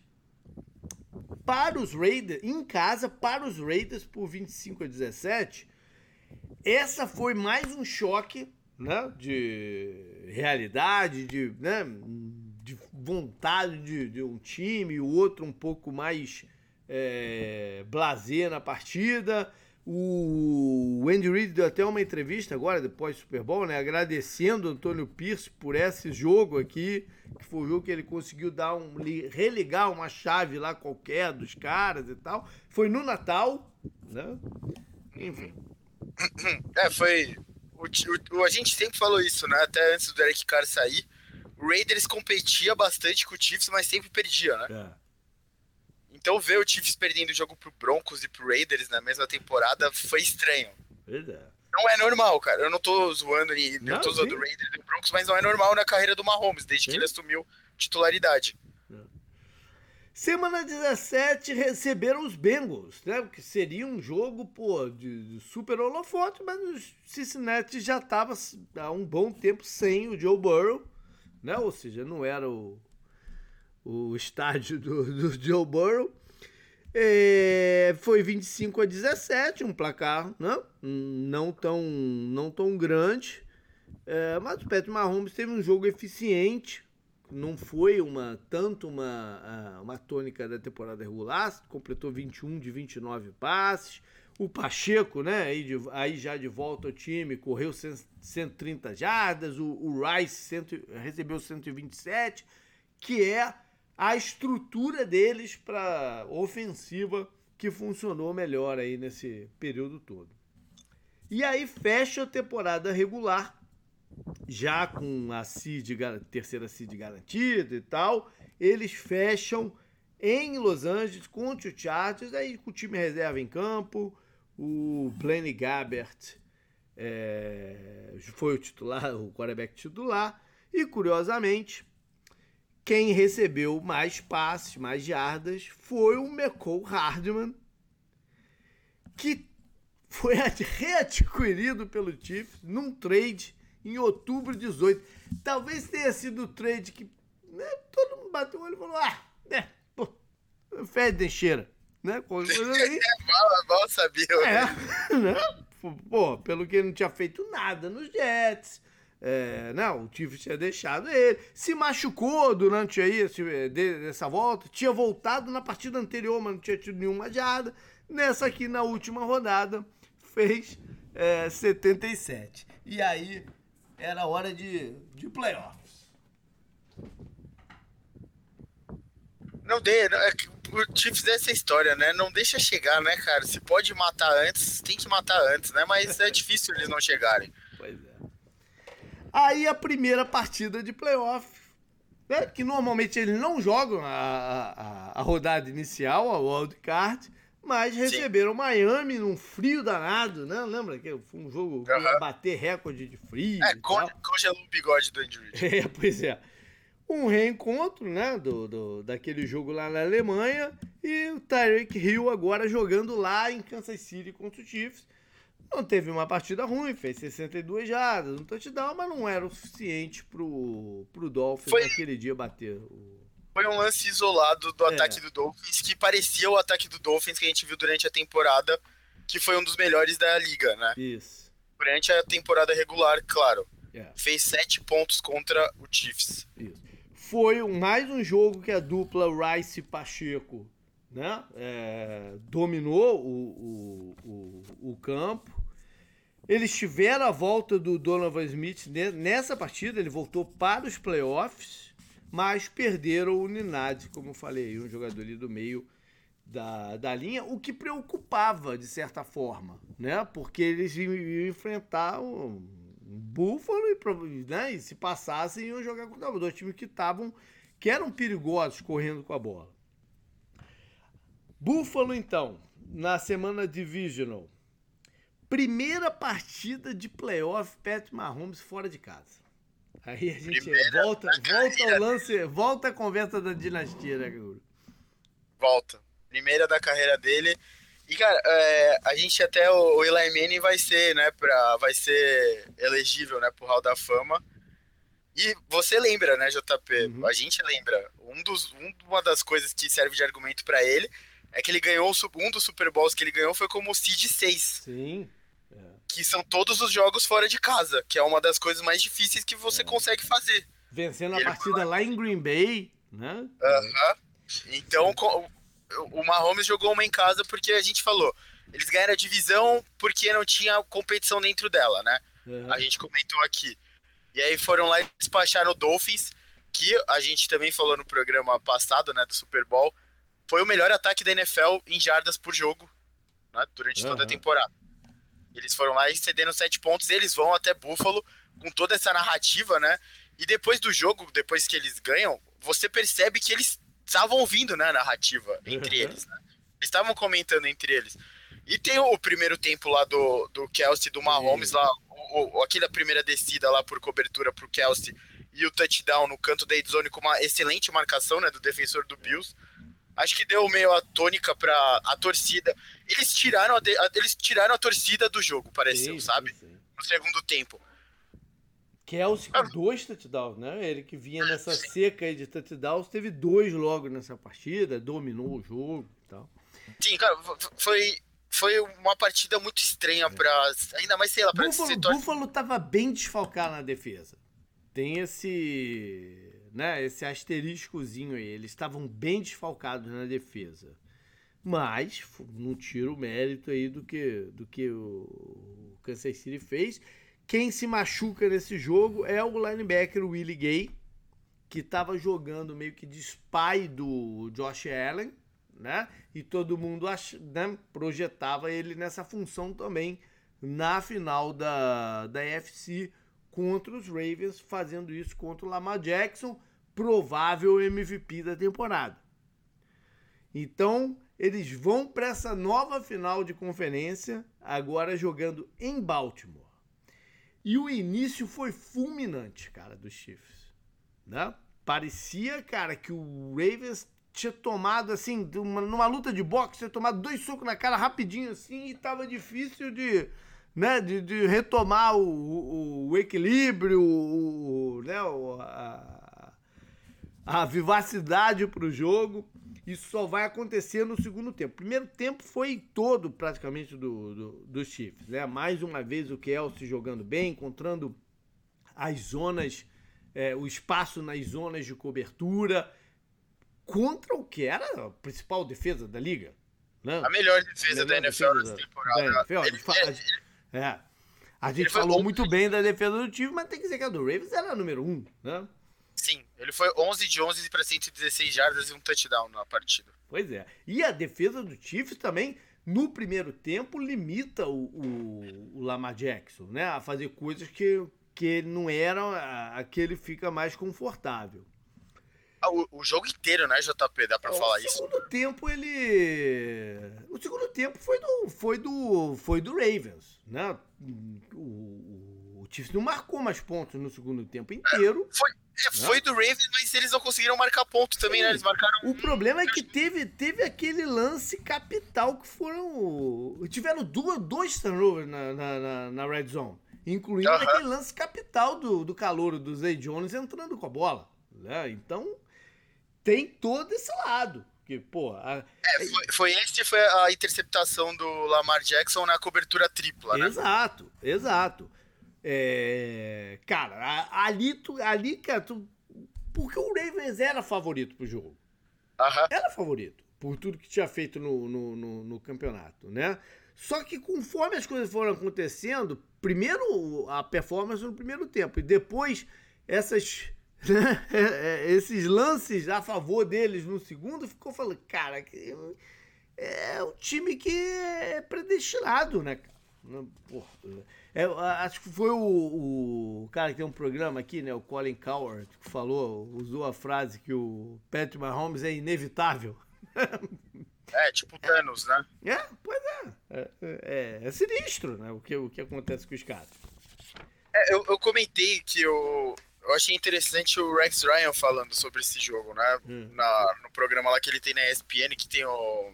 Para os Raiders, em casa, para os Raiders por 25 a 17. Essa foi mais um choque né, de realidade, de, né, de vontade de, de um time, o outro um pouco mais é, blazer na partida. O Andy Reid deu até uma entrevista agora, depois do Super Bowl, né? Agradecendo o Antônio Pierce por esse jogo aqui, que foi o jogo que ele conseguiu dar um, religar uma chave lá qualquer dos caras e tal. Foi no Natal, né? Enfim. É, foi. O, o, a gente sempre falou isso, né? Até antes do Derek Carr sair. O Raiders competia bastante com o Chiefs, mas sempre perdia, né? É. Então ver o Chiefs perdendo o jogo pro Broncos e pro Raiders na mesma temporada foi estranho. Verdade. Não é normal, cara. Eu não tô zoando e não, tô zoando o Raiders e o Broncos, mas não é normal na carreira do Mahomes, desde sim. que ele assumiu titularidade. Semana 17 receberam os Bengals, né? Que seria um jogo, pô, de, de super holofote, mas o Cincinnati já estava há um bom tempo sem o Joe Burrow, né? Ou seja, não era o, o estádio do, do Joe Burrow. É, foi 25 a 17, um placar né? não, tão, não tão grande. É, mas o Patrick Mahomes teve um jogo eficiente. Não foi uma tanto uma, uma tônica da temporada regular. Completou 21 de 29 passes. O Pacheco, né? Aí, de, aí já de volta ao time, correu 130 jardas. O, o Rice cento, recebeu 127, que é a estrutura deles para ofensiva que funcionou melhor aí nesse período todo. E aí fecha a temporada regular, já com a seed, terceira seed garantida e tal. Eles fecham em Los Angeles contra o Chargers, aí com o time reserva em campo. O Blaine Gabbert é, foi o titular, [laughs] o quarterback titular. E curiosamente, quem recebeu mais passes, mais jardas, foi o McCall Hardman, que foi readquirido pelo Chiefs num trade em outubro de 18. Talvez tenha sido o trade que né, todo mundo bateu o olho e falou: ah, né, pô, fede de cheira. Né? Coisa [laughs] aí. mal, mal sabia. É, né? [laughs] Pô, pelo que ele não tinha feito nada nos Jets é, não, o Chiefs tinha deixado ele. Se machucou durante aí esse, dessa volta. Tinha voltado na partida anterior, mas não tinha tido nenhuma jarda. Nessa aqui, na última rodada, fez é, 77. E aí, era hora de, de playoffs. Não dê, é que o Chiefs é essa história, né? Não deixa chegar, né, cara? Se pode matar antes, tem que matar antes, né? Mas é difícil eles não chegarem. Aí a primeira partida de playoff, né, que normalmente eles não jogam a, a, a rodada inicial, a wild card, mas receberam Sim. Miami num frio danado, né? Lembra que foi um jogo que ia bater recorde de frio? É, con congelou o bigode do Andrew É, pois é. Um reencontro, né, do, do, daquele jogo lá na Alemanha e o Tyreek Hill agora jogando lá em Kansas City contra o Chiefs. Não teve uma partida ruim, fez 62 jardas, um touchdown, mas não era o suficiente pro, pro Dolphins foi, naquele dia bater. O... Foi um lance isolado do é. ataque do Dolphins, que parecia o ataque do Dolphins que a gente viu durante a temporada, que foi um dos melhores da liga, né? Isso. Durante a temporada regular, claro. É. Fez sete pontos contra o Chiefs. Isso. Foi mais um jogo que a dupla Rice Pacheco né? É, dominou o, o, o, o, campo. Eles tiveram a volta do Donovan Smith nessa partida, ele voltou para os playoffs, mas perderam o Ninad, como eu falei, um jogador ali do meio da, da linha, o que preocupava de certa forma, né? Porque eles iam, enfrentar um, Buffalo e, né? e se passassem iam jogar contra dois times que estavam que eram perigosos correndo com a bola. Buffalo, então, na semana divisional. Primeira partida de playoff, Pat Mahomes fora de casa. Aí a gente Primeira volta, volta ao lance, volta a conversa da dinastia, né, Guru? Volta. Primeira da carreira dele. E, cara, é, a gente até, o, o Eli Manning vai ser, né, pra, vai ser elegível, né, pro Hall da Fama. E você lembra, né, JP? Uhum. A gente lembra. Um dos, um, uma das coisas que serve de argumento para ele é que ele ganhou um dos Super Bowls que ele ganhou foi como Seed 6. Sim. Que são todos os jogos fora de casa, que é uma das coisas mais difíceis que você é. consegue fazer. Vencendo a partida lá em Green Bay, né? Aham. Então, o Mahomes jogou uma em casa porque a gente falou, eles ganharam a divisão porque não tinha competição dentro dela, né? Uhum. A gente comentou aqui. E aí foram lá e despacharam o Dolphins, que a gente também falou no programa passado, né, do Super Bowl, foi o melhor ataque da NFL em jardas por jogo, né, durante uhum. toda a temporada. Eles foram lá e cedendo sete pontos, eles vão até Buffalo com toda essa narrativa, né? E depois do jogo, depois que eles ganham, você percebe que eles estavam ouvindo, né, a narrativa entre uhum. eles, né? Eles estavam comentando entre eles. E tem o primeiro tempo lá do, do Kelsey do Mahomes, lá, o, o, aquela primeira descida lá por cobertura pro Kelsey e o touchdown no canto da zone com uma excelente marcação né, do defensor do Bills. Acho que deu meio a tônica para a torcida. Eles tiraram a, de, a, eles tiraram a torcida do jogo, pareceu, sim, sabe? Sim, sim. No segundo tempo. Kelsey com dois touchdowns, né? Ele que vinha nessa seca aí de touchdowns, teve dois logo nessa partida, dominou o jogo e tal. Sim, cara, foi, foi uma partida muito estranha é. para ainda mais sei lá para Buffalo, setor... Buffalo tava bem desfalcado na defesa. Tem esse, né, esse asteriscozinho aí, eles estavam bem desfalcados na defesa. Mas não tira o mérito aí do que do que o Kansas City fez. Quem se machuca nesse jogo é o linebacker Willie Gay, que estava jogando meio que de spy do Josh Allen né? E todo mundo ach, né, projetava ele nessa função também na final da, da FC contra os Ravens, fazendo isso contra o Lamar Jackson, provável MVP da temporada. Então, eles vão para essa nova final de conferência, agora jogando em Baltimore. E o início foi fulminante, cara, dos Chiefs, né? Parecia, cara, que o Ravens tinha tomado, assim, uma, numa luta de boxe, tinha tomado dois socos na cara rapidinho, assim, e tava difícil de, né, de, de retomar o, o, o equilíbrio, o, né, a, a vivacidade pro jogo. Isso só vai acontecer no segundo tempo. O primeiro tempo foi todo praticamente do, do, dos Chiefs, né? Mais uma vez o Kelsey jogando bem, encontrando as zonas, é, o espaço nas zonas de cobertura contra o que era a principal defesa da liga. Né? A melhor defesa a melhor da NFL nessa temporada. NFL, ele, ele, é. A gente falou muito bem da defesa do time, mas tem que dizer que a do Ravens era a número um, né? Sim, ele foi 11 de 11 para 116 jardas e um touchdown na partida. Pois é. E a defesa do Chiefs também, no primeiro tempo, limita o, o, o Lamar Jackson, né? A fazer coisas que, que não eram a, a que ele fica mais confortável. Ah, o, o, jogo inteiro, né, JP? Dá pra é, falar isso? O segundo tempo, ele. O segundo tempo foi do, foi do, foi do Ravens, né? O, o, Chiefs não marcou mais pontos no segundo tempo inteiro. É, foi, é, né? foi do Ravens, mas eles não conseguiram marcar pontos também, né? Eles marcaram. O problema é que teve, teve aquele lance capital que foram. Tiveram duas, dois turnovers na, na, na, na Red Zone. Incluindo uh -huh. aquele lance capital do, do calor do Zay Jones entrando com a bola. Né? Então, tem todo esse lado. Que, pô, a... é, foi, foi esse foi a interceptação do Lamar Jackson na cobertura tripla, né? Exato, exato. É... Cara, ali, tu, ali, cara, tu... porque o Ravens era favorito pro jogo. Uhum. Era favorito, por tudo que tinha feito no, no, no, no campeonato, né? Só que conforme as coisas foram acontecendo, primeiro a performance no primeiro tempo, e depois essas [laughs] É, é, esses lances a favor deles no segundo, ficou falando, cara, é um time que é predestinado, né, Porra, é, acho que foi o, o, cara que tem um programa aqui, né? O Colin Coward, que falou, usou a frase que o Patrick Mahomes é inevitável. É, tipo Thanos, né? É, pois é. É, é, é sinistro, né? O que, o que acontece com os caras. É, eu, eu comentei que o, eu achei interessante o Rex Ryan falando sobre esse jogo, né? Hum. Na, no programa lá que ele tem na ESPN, que tem o.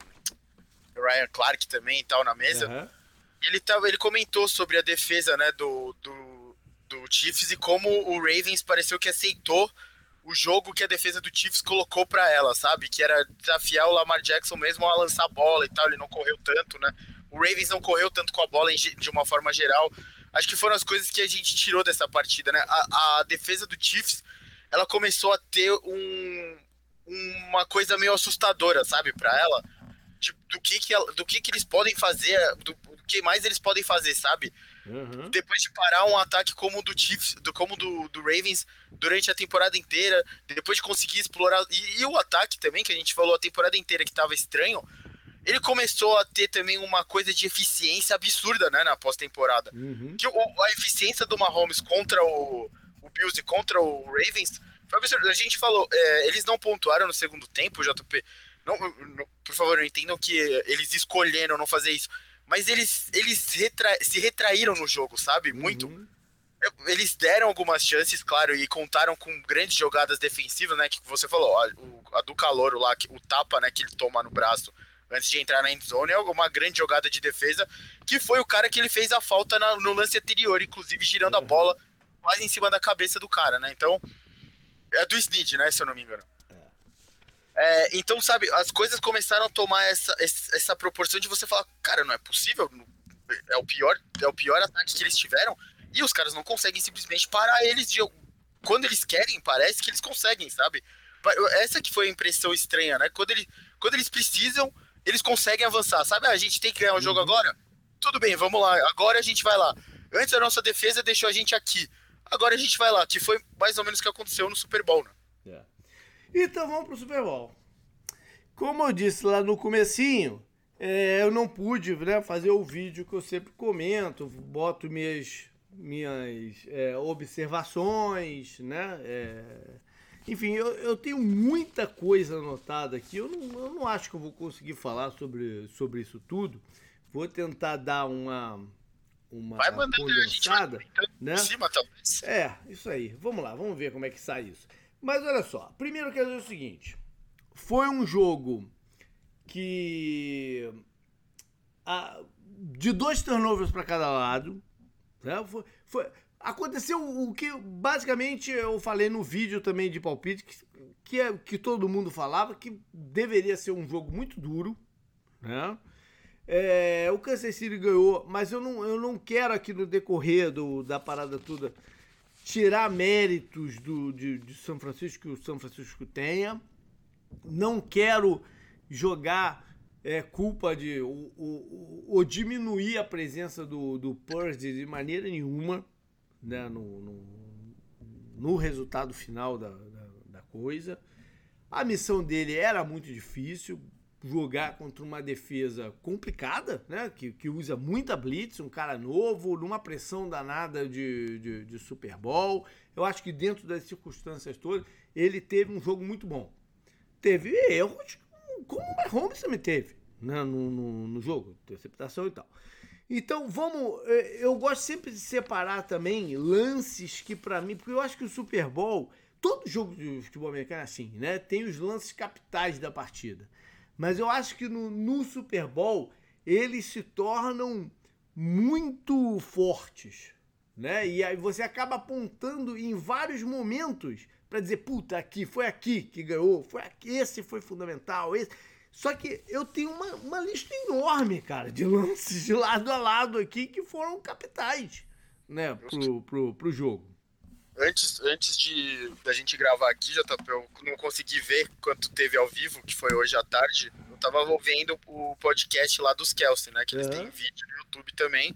Ryan Clark também e tal na mesa. Uhum. Ele, tava, ele comentou sobre a defesa né, do, do, do Chiefs e como o Ravens pareceu que aceitou o jogo que a defesa do Chiefs colocou para ela, sabe? Que era desafiar o Lamar Jackson mesmo a lançar bola e tal. Ele não correu tanto, né? O Ravens não correu tanto com a bola de uma forma geral. Acho que foram as coisas que a gente tirou dessa partida, né? A, a defesa do Chiefs, ela começou a ter um, uma coisa meio assustadora, sabe, para ela, de, do que que, ela, do que que eles podem fazer, do, do, que mais eles podem fazer, sabe? Uhum. Depois de parar um ataque como o do Chiefs, do, como do, do Ravens durante a temporada inteira, depois de conseguir explorar. E, e, o ataque também, que a gente falou a temporada inteira que estava estranho, ele começou a ter também uma coisa de eficiência absurda, né, na pós-temporada. Uhum. Que o, a eficiência do Mahomes contra o, o Bills e contra o Ravens foi absurdo. A gente falou, é, eles não pontuaram no segundo tempo, JP. Não, não, por favor, entendam que eles escolheram não fazer isso mas eles, eles retra se retraíram no jogo, sabe? Muito. Uhum. Eles deram algumas chances, claro, e contaram com grandes jogadas defensivas, né? Que você falou, a, a do calor lá, o tapa né, que ele toma no braço antes de entrar na endzone é uma grande jogada de defesa, que foi o cara que ele fez a falta na, no lance anterior, inclusive girando uhum. a bola quase em cima da cabeça do cara, né? Então, é do Snead, né? Se eu não me engano. É, então, sabe, as coisas começaram a tomar essa, essa proporção de você falar, cara, não é possível, é o pior, é o pior ataque que eles tiveram, e os caras não conseguem simplesmente parar eles de. Quando eles querem, parece que eles conseguem, sabe? Essa que foi a impressão estranha, né? Quando, ele, quando eles precisam, eles conseguem avançar, sabe? Ah, a gente tem que ganhar o um jogo uhum. agora? Tudo bem, vamos lá, agora a gente vai lá. Antes a nossa defesa deixou a gente aqui. Agora a gente vai lá, que foi mais ou menos o que aconteceu no Super Bowl, né? Então vamos pro Super Bowl. Como eu disse lá no comecinho, é, eu não pude né, fazer o vídeo que eu sempre comento, boto minhas, minhas é, observações, né? É, enfim, eu, eu, tenho muita coisa anotada aqui. Eu não, eu não acho que eu vou conseguir falar sobre, sobre isso tudo. Vou tentar dar uma, uma vai condensada, né? Cima, talvez. É, isso aí. Vamos lá, vamos ver como é que sai isso. Mas olha só, primeiro quero dizer o seguinte: foi um jogo que. A, de dois turnovers para cada lado. Né? Foi, foi, aconteceu o que basicamente eu falei no vídeo também de palpite, que, que, é, que todo mundo falava, que deveria ser um jogo muito duro. Né? É, o Kansas City ganhou, mas eu não, eu não quero aqui no decorrer do, da parada toda tirar méritos do, de, de São Francisco que o São Francisco tenha. Não quero jogar é, culpa de ou, ou, ou, diminuir a presença do, do Purdy de maneira nenhuma né, no, no, no resultado final da, da, da coisa. A missão dele era muito difícil, jogar contra uma defesa complicada, né? Que, que usa muita blitz, um cara novo, numa pressão danada de, de, de, Super Bowl. Eu acho que dentro das circunstâncias todas, ele teve um jogo muito bom. Teve erros, como o Mahomes também teve né? no, no, no jogo, interceptação e tal. Então vamos, eh, eu gosto sempre de separar também lances que para mim, porque eu acho que o Super Bowl, todo jogo de futebol americano é assim, né? Tem os lances capitais da partida. Mas eu acho que no, no Super Bowl eles se tornam muito fortes, né? E aí você acaba apontando em vários momentos para dizer, puta, aqui foi aqui que ganhou, foi aqui, esse foi fundamental, esse. Só que eu tenho uma, uma lista enorme, cara, de [laughs] lances de lado a lado aqui que foram capitais, né, pro, pro, pro jogo antes, antes de da gente gravar aqui, JP, eu não consegui ver quanto teve ao vivo, que foi hoje à tarde. Eu tava ouvindo o podcast lá dos Kelsey, né? Que eles têm vídeo no YouTube também.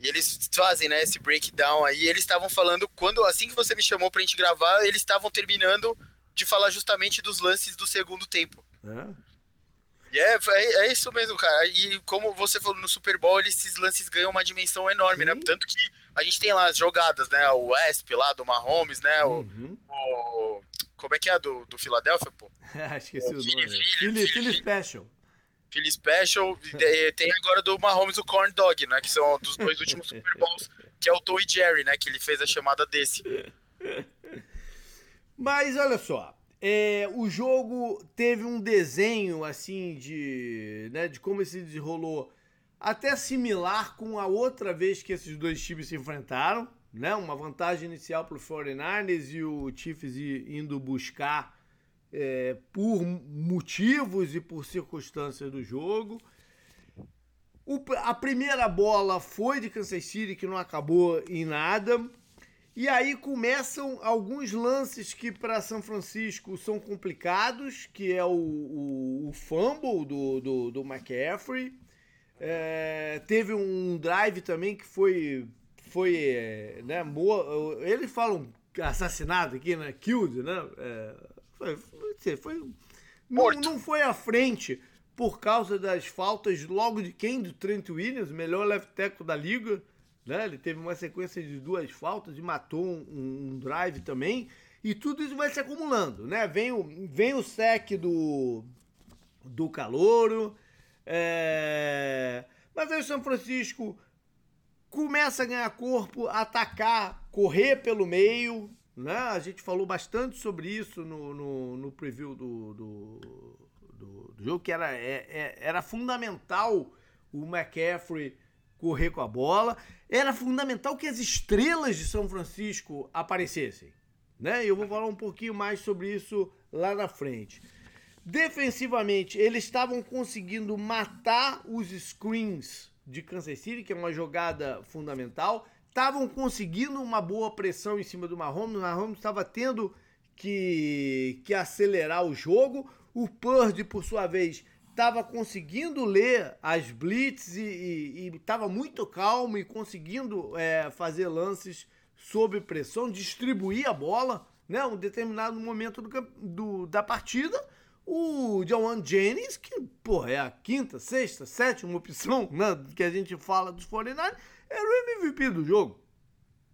E eles fazem, né, esse breakdown aí. eles estavam falando, quando assim que você me chamou pra gente gravar, eles estavam terminando de falar justamente dos lances do segundo tempo. É. E é, é, é, isso mesmo, cara. E como você falou no Super Bowl, esses lances ganham uma dimensão enorme, né? Sim. né? Tanto que a gente tem lá as jogadas, né? O Wesp lá do Mahomes, né? O, uhum. o como é que é do, do Philadelphia, pô? [laughs] Esqueci o, o nome. Philly, Philly, Special. Philly Special. tem agora do Mahomes o Corn Dog, né? Que são dos dois últimos [laughs] Super Bowls, que é o Toe Jerry, né? Que ele fez a chamada desse. [laughs] Mas olha só, É, o jogo teve um desenho assim de, né, de como se desenrolou até similar com a outra vez que esses dois times se enfrentaram, né? Uma vantagem inicial para o 49ers e o Chiefs indo buscar é, por motivos e por circunstâncias do jogo. O, a primeira bola foi de Kansas City, que não acabou em nada. E aí começam alguns lances que para São Francisco são complicados, que é o, o, o fumble do, do, do McCaffrey. É, teve um drive também que foi, foi é, né, boa, eles falam assassinado aqui, né, killed, né, é, foi, foi, foi não, não foi à frente por causa das faltas logo de quem? Do Trent Williams, melhor left tackle da liga, né? Ele teve uma sequência de duas faltas e matou um, um drive também. E tudo isso vai se acumulando, né? Vem o, vem o sec do, do Calouro. É... Mas aí o São Francisco começa a ganhar corpo, atacar, correr pelo meio. Né? A gente falou bastante sobre isso no, no, no preview do, do, do, do, jogo, que era, é, é, era fundamental o McCaffrey correr com a bola. Era fundamental que as estrelas de São Francisco aparecessem. Né? Eu vou falar um pouquinho mais sobre isso lá na frente. Defensivamente, eles estavam conseguindo matar os screens de Kansas City, que é uma jogada fundamental. Estavam conseguindo uma boa pressão em cima do Mahomes. O Mahomes estava tendo que, que acelerar o jogo. O Purdy, por sua vez, estava conseguindo ler as blitz e estava muito calmo e conseguindo é, fazer lances sob pressão, distribuir a bola, né? Um determinado momento do, do da partida. O John Jennings, que pô, é a quinta, sexta, sétima opção né, que a gente fala dos 49 era o MVP do jogo.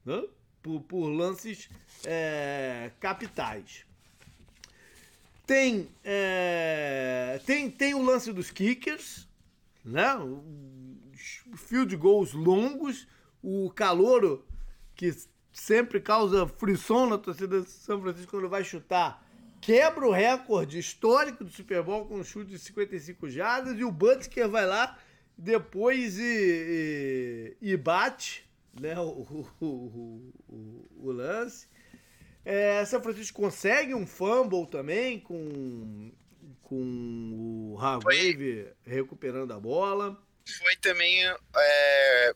Né? Por, por lances é, capitais. Tem, é, tem, tem o lance dos kickers, né? Field goals longos, o calouro que sempre causa frição na torcida de São Francisco quando vai chutar, quebra o recorde histórico do Super Bowl com um chute de 55 jardas e o Butker vai lá depois e, e, e bate né, o, o, o, o lance. É, São Francisco consegue um fumble também com, com o Hargrave recuperando a bola. Foi também. É,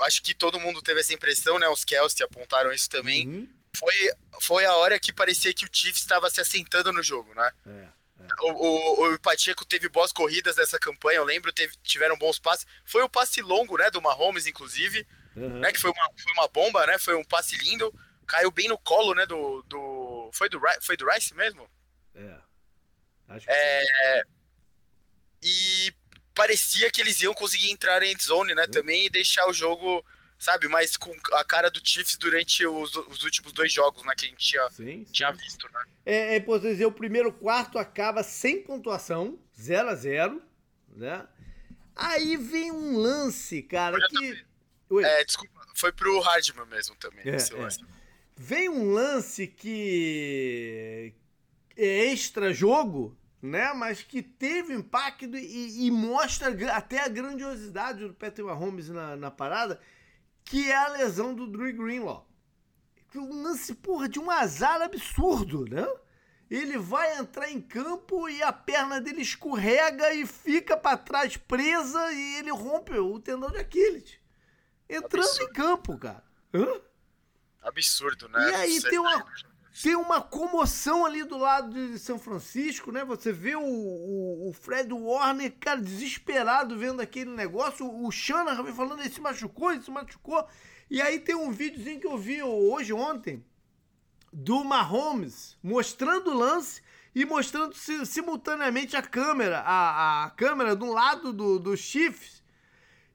acho que todo mundo teve essa impressão, né? Os Kelsey apontaram isso também. Uhum. Foi, foi a hora que parecia que o Chiefs estava se assentando no jogo, né? É, é. O, o, o Pacheco teve boas corridas nessa campanha, eu lembro, teve, tiveram bons passes. Foi o passe longo, né, do Mahomes, inclusive, uhum. né, que foi uma, foi uma bomba, né, foi um passe lindo caiu bem no colo, né, do... do foi, do foi do Rice mesmo? É. Acho que é... E parecia que eles iam conseguir entrar em zone, né, também, e deixar o jogo, sabe, mais com a cara do Chiefs durante os, os últimos dois jogos, né, que a gente tinha, sim, sim. tinha visto, né. É, é posso dizer, o primeiro quarto acaba sem pontuação, 0 a 0 né. Aí vem um lance, cara, que... É, desculpa, foi pro Hardman mesmo também, é, esse lance. É. Vem um lance que é extra jogo, né? Mas que teve impacto e, e mostra até a grandiosidade do Patrick Mahomes na, na parada, que é a lesão do Drew Greenlaw. Um lance, porra, de um azar absurdo, né? Ele vai entrar em campo e a perna dele escorrega e fica para trás presa e ele rompe o tendão de Aquiles. Entrando absurdo. em campo, cara. Hã? absurdo, né? E aí tem uma, tem uma comoção ali do lado de São Francisco, né? Você vê o, o, o Fred Warner, cara, desesperado vendo aquele negócio. O Shanahan falando, ele se machucou, ele se machucou. E aí tem um videozinho que eu vi hoje, ontem, do Mahomes mostrando o lance e mostrando simultaneamente a câmera, a, a câmera do lado do, do Chiefs.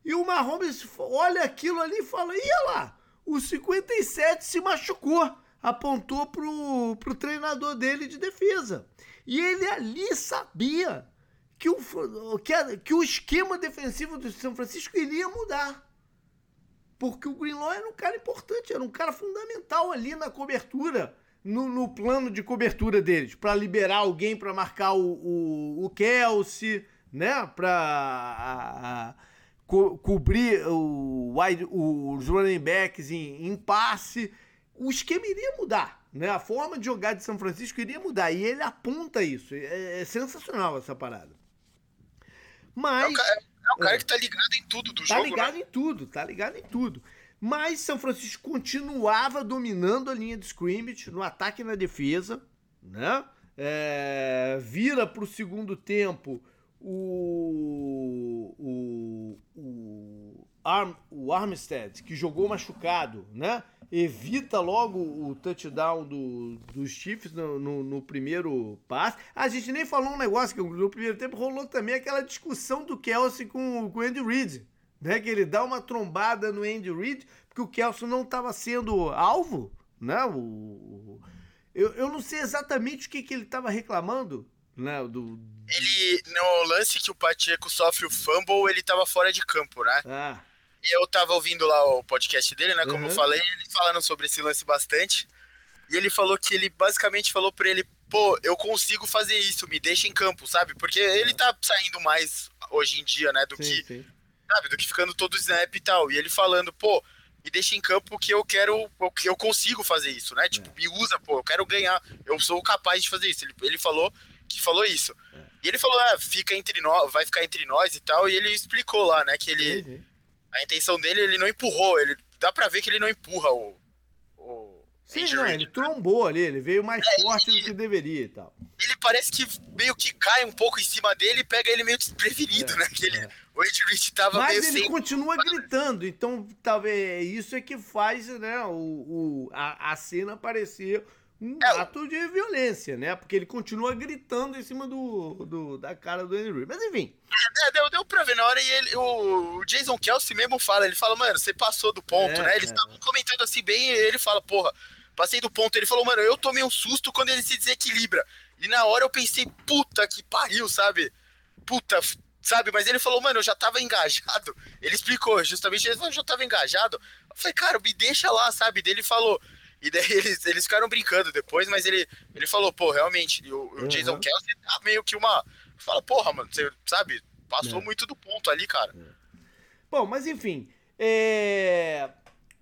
E o Mahomes olha aquilo ali e fala, ia lá, o 57 se machucou, apontou pro, pro treinador dele de defesa. E ele ali sabia que o, que, a, que o esquema defensivo do São Francisco iria mudar. Porque o Greenlaw era um cara importante, era um cara fundamental ali na cobertura no, no plano de cobertura deles, para liberar alguém para marcar o, o, o Kelsey, né? Para co cobrir o, wide, os running backs em, em passe. O esquema iria mudar, né? A forma de jogar de São Francisco iria mudar. E ele aponta isso. É, é sensacional essa parada. Mas. É o cara, é o cara é, que tá ligado em tudo do tá jogo. Tá ligado né? em tudo, tá ligado em tudo. Mas São Francisco continuava dominando a linha de scrimmage no ataque e na defesa, né? É, vira para o segundo tempo o, o, o, Arm, o Armstead, que jogou machucado, né? Evita logo o touchdown do, dos Chiefs no, no, no, primeiro passe. A gente nem falou um negócio que no primeiro tempo rolou também aquela discussão do Kelsey com, com o Andy Reid né? Que ele dá uma trombada no Andy Reid, porque o Kelso não estava sendo alvo, né? O, o, eu, eu não sei exatamente o que, que ele estava reclamando, né? Do... Ele, no lance que o Pacheco sofre o fumble, ele estava fora de campo, né? Ah. E eu tava ouvindo lá o podcast dele, né? Como uhum. eu falei, ele falando sobre esse lance bastante. E ele falou que ele basicamente falou para ele, pô, eu consigo fazer isso, me deixa em campo, sabe? Porque ele tá saindo mais hoje em dia, né, do sim, que sim sabe? Do que ficando todo snap e tal. E ele falando, pô, me deixa em campo que eu quero, que eu consigo fazer isso, né? Tipo, é. me usa, pô, eu quero ganhar, eu sou capaz de fazer isso. Ele, ele falou que falou isso. É. E ele falou, ah, fica entre nós, vai ficar entre nós e tal. E ele explicou lá, né, que ele. Uhum. A intenção dele, ele não empurrou, ele. Dá pra ver que ele não empurra o. o Sim, não, ele trombou ali, ele veio mais é, forte ele, do que deveria e tal. Ele parece que meio que cai um pouco em cima dele e pega ele meio desprevenido, é, né? Que ele, é. O Ed Reed tava Mas meio ele sem... continua gritando, então talvez isso é que faz né, o, o a, a cena parecer um é, ato de violência, né? Porque ele continua gritando em cima do, do da cara do Andy Reid. Mas enfim. É, deu, deu pra ver na hora e ele, o, Jason Kelsey mesmo fala, ele fala, mano, você passou do ponto, é, né? Eles estavam comentando assim bem, ele fala, porra, passei do ponto. Ele falou, mano, eu tomei um susto quando ele se desequilibra. E na hora eu pensei, puta que pariu, sabe? Puta, sabe? Mas ele falou, mano, eu já tava engajado. Ele explicou, justamente, ele falou, eu já tava engajado. Eu falei, cara, me deixa lá, sabe? Daí ele falou. E daí [laughs] eles, eles ficaram brincando depois, mas ele, ele falou, pô, realmente, o, o uhum. Jason Kelsey tá meio que uma. Fala, porra, mano, você sabe? Passou é. muito do ponto ali, cara. É. Bom, mas enfim. É...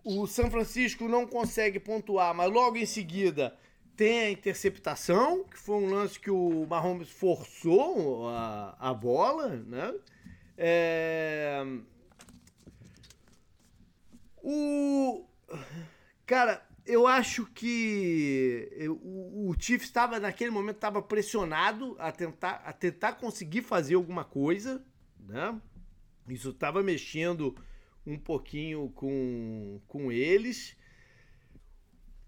O São Francisco não consegue pontuar, mas logo em seguida tem a interceptação, que foi um lance que o Mahomes forçou a, a bola, né? É... O... Cara, eu acho que o, o Chiefs estava, naquele momento, estava pressionado a tentar, a tentar conseguir fazer alguma coisa, né? Isso estava mexendo um pouquinho com, com eles.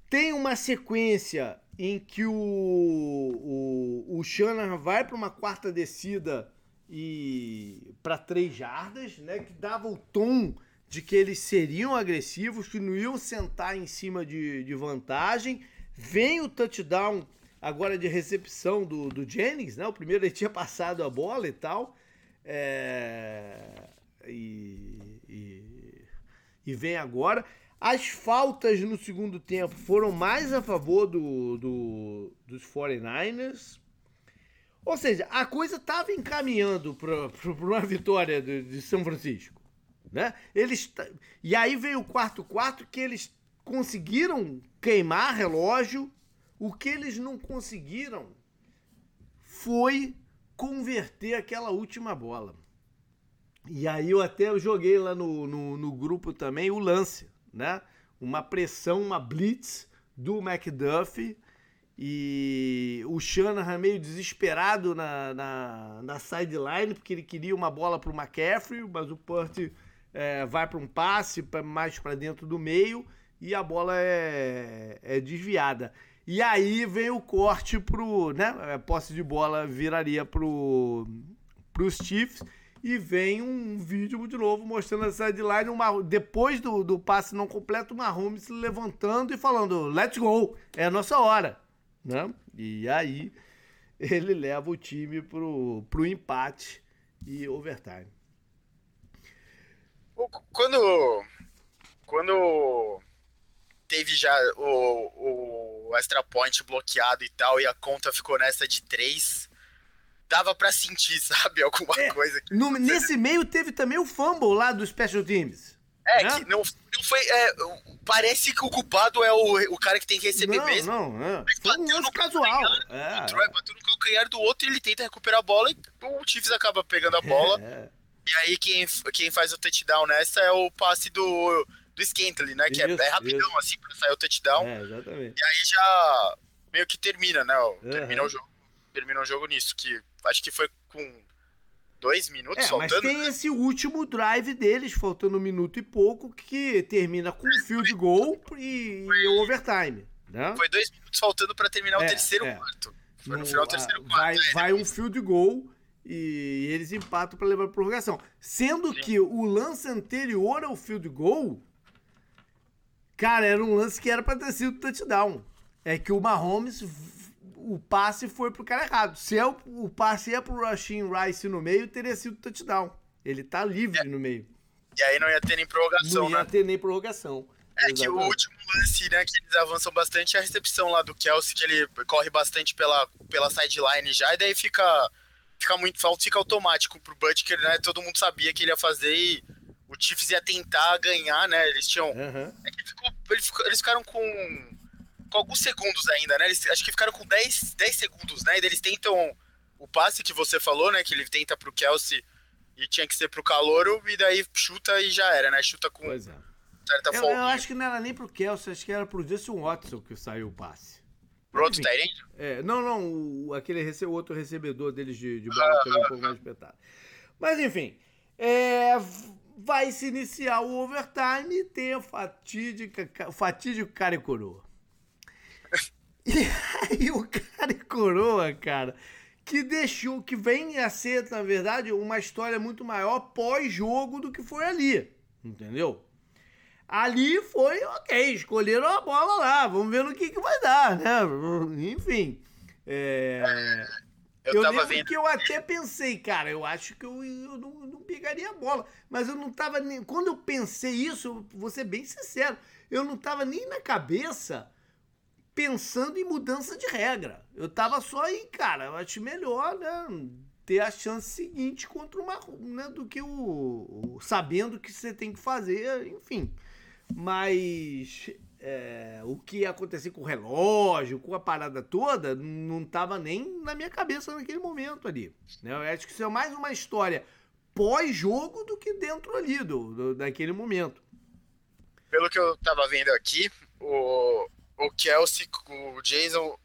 Tem uma sequência em que o, o, o vai para uma quarta descida e para três jardas, né? Que dava o tom de que eles seriam agressivos, que não iam sentar em cima de, de vantagem. Vem o touchdown agora de recepção do, do Jennings, né? O primeiro ele tinha passado a bola e tal. É... E, e, e vem agora. As faltas no segundo tempo foram mais a favor do, do dos 49ers. Ou seja, a coisa estava encaminhando para uma vitória de, de, São Francisco. Né? Eles, e aí veio o quarto quarto que eles conseguiram queimar relógio. O que eles não conseguiram foi converter aquela última bola. E aí eu até joguei lá no, no, no grupo também o lance né? Uma pressão, uma blitz do McDuffie e o Shanahan meio desesperado na, na, na sideline porque ele queria uma bola para o McCaffrey, mas o Purdy é, vai para um passe pra, mais para dentro do meio e a bola é, é desviada. E aí vem o corte pro, né? A posse de bola viraria pro os Chiefs e vem um vídeo de novo mostrando a sideline, uma, depois do, do passe não completo, o Mahomes se levantando e falando, let's go, é a nossa hora, né? E aí ele leva o time pro, pro empate e overtime. Quando, quando teve já o, o extra point bloqueado e tal, e a conta ficou nessa de três. Dava pra sentir, [laughs] sabe, alguma É, coisa. No- nesse meio teve também o fumble lá do Special Teams. É, né? que não, não foi. é, parece que o culpado é o, o cara que tem que receber não, mesmo. não, não. Mas Foi um no casual. É, O Troy bateu no calcanhar do outro e ele tenta recuperar a bola e o Chiefs acaba pegando a bola. é. E aí quem, quem faz o touchdown nessa é o passe do, do Scantling, né? Que é, Isso, é rapidão, isso. assim, pra sair o touchdown. É, exatamente. E aí já meio que termina, né? ó, Uhum. Termina o jogo. Termina o jogo nisso, que acho que foi com dois minutos É, mas faltando. tem esse último drive deles, faltando um minuto e pouco, que termina com field goal e, e overtime. Né? Foi dois minutos faltando pra terminar É, o terceiro é. quarto. Foi no, No- final do terceiro quarto. Vai, é, vai um field goal e eles empatam para levar a prorrogação. Sendo Sim. que o lance anterior ao field goal, cara, era um lance que era para ter sido touchdown. É que o Mahomes, o passe foi pro cara errado. Se é o, o passe é pro Rashin Rice no meio, teria sido touchdown. Ele tá livre no meio. E aí não ia ter nem prorrogação, Não ia né? ter nem prorrogação. É que o Exatamente. último lance, né, que eles avançam bastante é a recepção lá do Kelsey, que ele corre bastante pela, pela sideline já, e daí fica, fica muito falta, fica automático pro Butker, né? Todo mundo sabia que ele ia fazer e o Chiefs ia tentar ganhar, né? Eles tinham. Aham. É que ficou- ele ficou- eles ficaram com, com alguns segundos ainda, né? Eles, acho que ficaram com 10, 10 segundos, né? E daí eles tentam o passe que você falou, né? Que ele tenta pro Kelsey e tinha que ser pro Calouro, e daí chuta e já era, né? Chuta com Pois é. certa Eu, eu acho que não era nem pro Kelsey, acho que era pro Justin Watson que saiu o passe. Pro outro. Tyrande? É, não, não, o, aquele rece- o outro recebedor deles de, de bola também um pouco mais espetado. Mas enfim, é, vai se iniciar o overtime e tem a fatídica, ca- o fatídico cara e coroa. E aí o cara e coroa, cara, que deixou, que vem a ser, na verdade, uma história muito maior pós-jogo do que foi ali, entendeu? Ali foi, ok, escolheram a bola lá, vamos ver no que, que vai dar, né? Enfim. é, Eu, eu lembro vendo. que eu até pensei, cara, eu acho que eu, eu não, não pegaria a bola. Mas eu não tava nem. Quando eu pensei isso, eu vou ser bem sincero, eu não tava nem na cabeça pensando em mudança de regra. Eu tava só aí, cara, eu acho melhor, né? Ter a chance seguinte contra uma. Né, do que o, o- Sabendo que você tem que fazer, enfim. Mas é, o que ia acontecer com o relógio, com a parada toda, não tava nem na minha cabeça naquele momento ali. Né? Eu acho que isso é mais uma história pós-jogo do que dentro ali, do, do- daquele momento. Pelo que eu tava vendo aqui, o, o Kelsey, o Jason.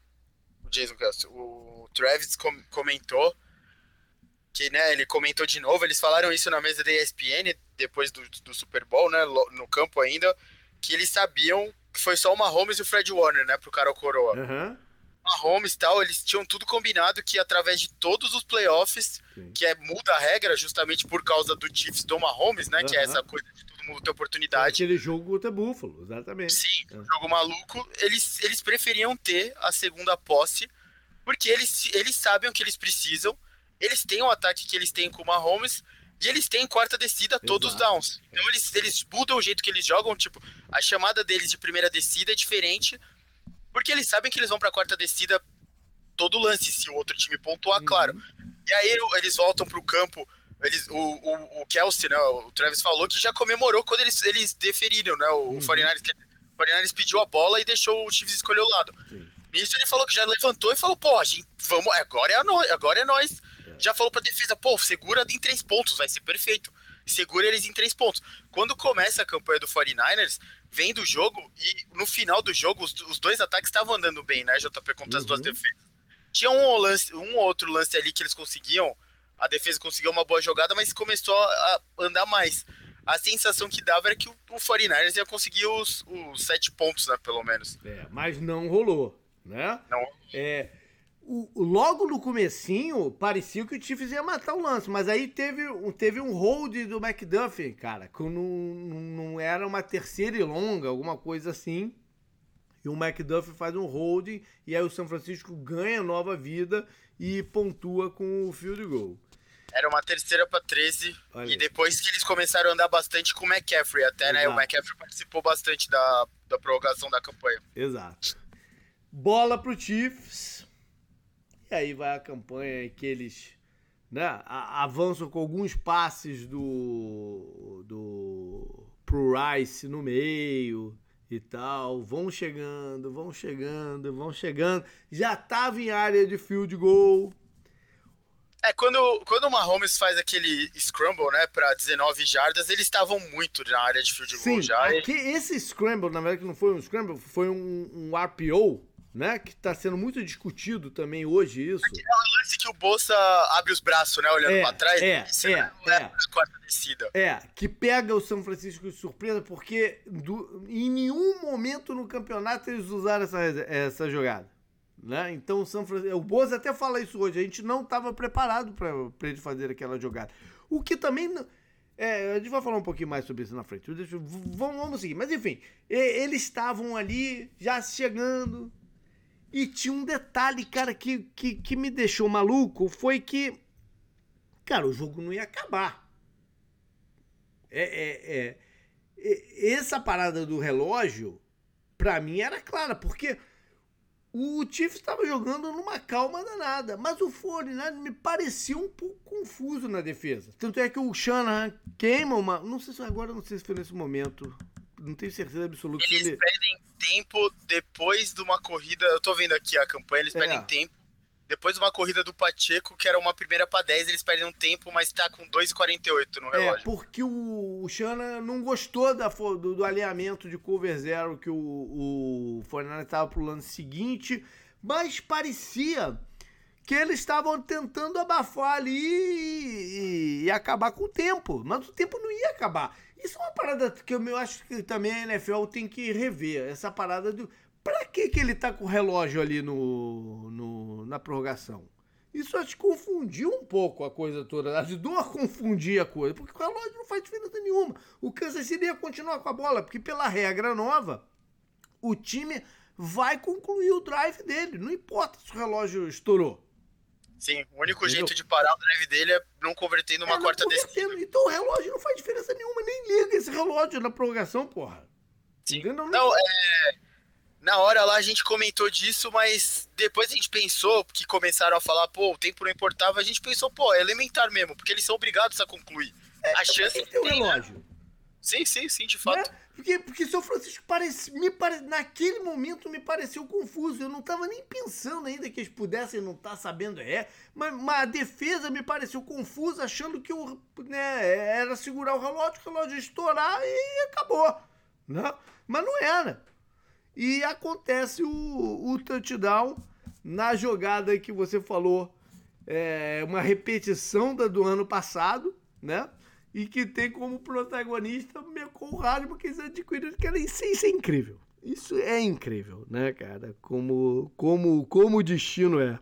O Jason Kelsey, o Travis com- comentou que, né, ele comentou de novo, eles falaram isso na mesa da ESPN, depois do, do Super Bowl, né, no campo ainda, que eles sabiam que foi só o Mahomes e o Fred Warner, né, pro cara o coroa. Aham. Mahomes e tal, eles tinham tudo combinado que através de todos os playoffs, Sim. que é muda a regra justamente por causa do Chiefs do Mahomes, né, que é essa coisa de todo mundo ter oportunidade. Aquele jogo contra Buffalo, exatamente. Sim, É. um jogo maluco. Eles, eles preferiam ter a segunda posse, porque eles, eles sabem o que eles precisam, eles têm o ataque que eles têm com o Mahomes, e eles têm quarta descida todos Exato. downs. Então eles, eles mudam o jeito que eles jogam, tipo, a chamada deles de primeira descida é diferente, porque eles sabem que eles vão pra quarta descida todo lance, se o outro time pontuar, Uhum. claro. E aí eles voltam pro campo. Eles, o, o, o Kelsey, né? O Travis falou que já comemorou quando eles, eles deferiram, né? O Uhum. 49ers, que- o 49ers pediu a bola e deixou o Chiefs escolher o lado. Sim. Nisso ele falou que já levantou e falou, pô, gente, vamos, agora é, nós, agora é nós. Já falou pra defesa, pô, segura em três pontos, vai ser perfeito. Segura eles em três pontos. Quando começa a campanha do 49ers, vem do jogo e no final do jogo os, os dois ataques estavam andando bem, né, JP, contra as duas Uhum. defesas. Tinha um, lance, um outro lance ali que eles conseguiam, a defesa conseguiu uma boa jogada, mas começou a andar mais. A sensação que dava era que o, o 49ers ia conseguir os, os sete pontos, né, pelo menos. É, mas não rolou, né? Não, É, o, o- logo no comecinho, parecia que o Chiefs ia matar o lance, mas aí teve, um- teve um hold do McDuffie, cara, que não, não, era uma terceira e longa, alguma coisa assim. E o McDuffie faz um hold, e aí o São Francisco ganha nova vida e pontua com o field goal. Era uma terceira para 13. Olha e depois que eles começaram a andar bastante com o McCaffrey, até, né? O Exato. McCaffrey participou bastante da, da prorrogação da campanha. Exato. bola pro Chiefs. E aí vai a campanha que eles né, avançam com alguns passes do, do pro Rice no meio e tal. Vão chegando, vão chegando, vão chegando. Já tava em área de field goal. É, quando, quando o Mahomes faz aquele scramble, né, pra 19 jardas, eles estavam muito na área de field goal Sim, já. Aqui, esse scramble, na verdade, que não foi um scramble, foi um, um RPO, né, que tá sendo muito discutido também hoje isso. É o lance que o Bolsa abre os braços, né, olhando É, pra trás. é, é, é. na quarta descida. É, que pega o São Francisco de surpresa, porque do- em nenhum momento no campeonato eles usaram essa, essa jogada. Né? Então o São Francisco. O Bozo até fala isso hoje. A gente não estava preparado para ele fazer aquela jogada. O que também. É, a gente vai falar um pouquinho mais sobre isso na frente. V- vamos, vamos seguir. Mas enfim, eles estavam ali já chegando. E tinha um detalhe, cara, que, que, que me deixou maluco: foi que. Cara, o jogo não ia acabar. É, é, é, essa parada do relógio, pra mim era clara, porque o Chiefs estava jogando numa calma danada, mas o 49 me parecia um pouco confuso na defesa. Tanto é que o Shanahan queima uma. Não sei se agora, não sei se foi nesse momento. Não tenho certeza absoluta Eles ele. pedem tempo depois de uma corrida. Eu tô vendo aqui a campanha, eles É. pedem tempo. Depois de uma corrida do Pacheco, que era uma primeira pra 10, eles perdem um tempo, mas tá com 2,48 no É, relógio. porque o, o Shanahan não gostou da, do, do alinhamento de cover zero que o, o 49 estava pro lance seguinte, mas parecia que eles estavam tentando abafar ali e, e acabar com o tempo, mas o tempo não ia acabar. Isso é uma parada que eu, acho que também a NFL tem que rever, essa parada do... Pra que, que ele tá com o relógio ali no, no- na prorrogação? Isso acho que confundiu um pouco a coisa toda, ajudou [laughs] a confundir a coisa, porque o relógio não faz diferença nenhuma. O Kansas City ia continuar com a bola, porque pela regra nova, o time vai concluir o drive dele, não importa se o relógio estourou. Sim, o único Entendeu? jeito de parar o drive dele é não converter numa É, quarta descida. Então o relógio não faz diferença nenhuma, nem liga esse relógio na prorrogação, porra. Sim. Entendeu? Não, é. Na hora lá a gente comentou disso, mas depois a gente pensou que começaram a falar, pô, o tempo não importava, a gente pensou, pô, é elementar mesmo, porque eles são obrigados a concluir. a chance Tem o né? relógio. Sim, sim, sim, de né? Porque, porque São Francisco parece, me pare, naquele momento me pareceu confuso. Eu não estava nem pensando ainda que eles pudessem não estar sabendo é, mas, mas a defesa me pareceu confusa, achando que o, né, era segurar o relógio, o relógio estourar e acabou. Né? Mas não era. E acontece o, o touchdown na jogada que você falou, é, uma repetição da do ano passado, né? E que tem como protagonista o Mecol Rádio, porque eles adquiriram. Cara, isso, isso é incrível. Isso é incrível, né, cara? Como, como, como o destino é.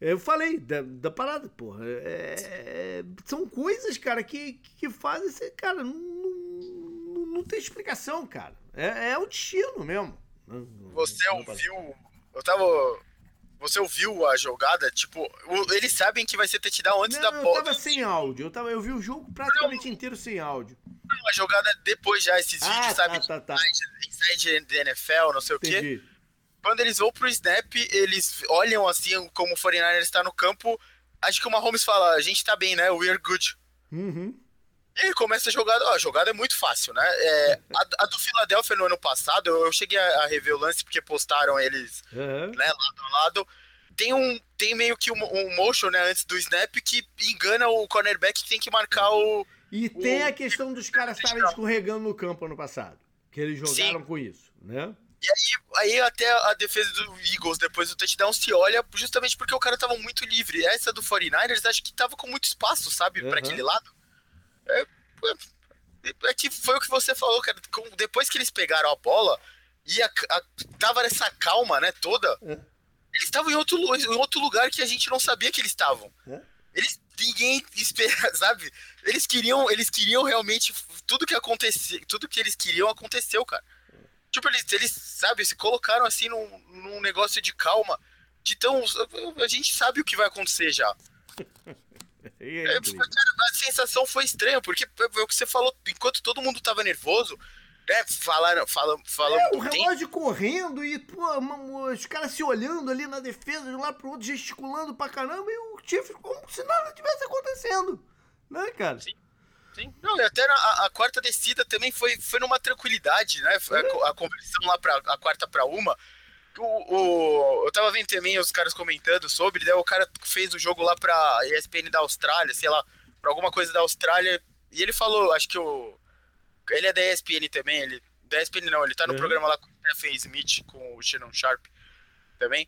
Eu falei da, da parada, porra. É, são coisas, cara, que, que fazem. Cara, não, não, não tem explicação, cara. É, é o destino mesmo. Você ouviu. Eu tava. Você ouviu a jogada? Tipo, eles sabem que vai ser touchdown antes Não, da eu bola. tava sem áudio. Eu, tava, eu vi o jogo praticamente inteiro sem áudio. A jogada depois já, esses Ah, vídeos, tá, sabe? tá, tá. de Inside the NFL, não sei o quê. Entendi. Quando eles vão pro snap, eles olham assim como o 49ers está no campo. Acho que o Mahomes fala, a gente tá bem, né? We are good. Uhum. E ele começa a jogada, ó, a jogada é muito fácil, né? É, a, a do Philadelphia no ano passado, eu, eu cheguei a, a rever o lance porque postaram eles Aham. né, lado a lado. Tem um tem meio que um, um motion, né, antes do snap que engana o cornerback que tem que marcar o E tem O- a questão dos caras estarem escorregando no campo ano passado. Que eles jogaram com isso, né? E aí, aí até a defesa do Eagles depois do touchdown se olha justamente porque o cara tava muito livre. Essa do 49ers acho que tava com muito espaço, sabe, Aham. pra aquele lado. É, é, é que foi o que você falou, cara. depois que eles pegaram a bola e a, a- tava nessa calma, né, toda. É. Eles estavam em outro, em outro lugar que a gente não sabia que eles estavam. É. Eles ninguém [laughs] espera, sabe? Eles queriam, eles queriam realmente tudo que aconteceu, tudo que eles queriam aconteceu, cara. Tipo, eles, eles sabe, se colocaram assim num, num negócio de calma. De tão. A gente sabe o que vai acontecer já. [laughs] É, é cara, a sensação foi estranha, porque é o que você falou, enquanto todo mundo tava nervoso, né, falaram, falam, falam é, o relógio tempo. correndo e pô, os caras se olhando ali na defesa, de um lado pro outro, gesticulando pra caramba, e o Chiefs como se nada tivesse acontecendo. Né, cara? Sim. Sim. Não, e até na, a, a, quarta descida também foi, foi numa tranquilidade, né? A, a, conversão lá pra a quarta para uma. O, o, eu tava vendo também os caras comentando sobre, né? O cara fez o jogo lá pra ESPN da Austrália, sei lá, pra alguma coisa da Austrália. E ele falou, acho que o. Ele é da ESPN também, ele. Da ESPN não, ele tá no uhum. programa lá com o Stephen Smith, com o Shannon Sharp também.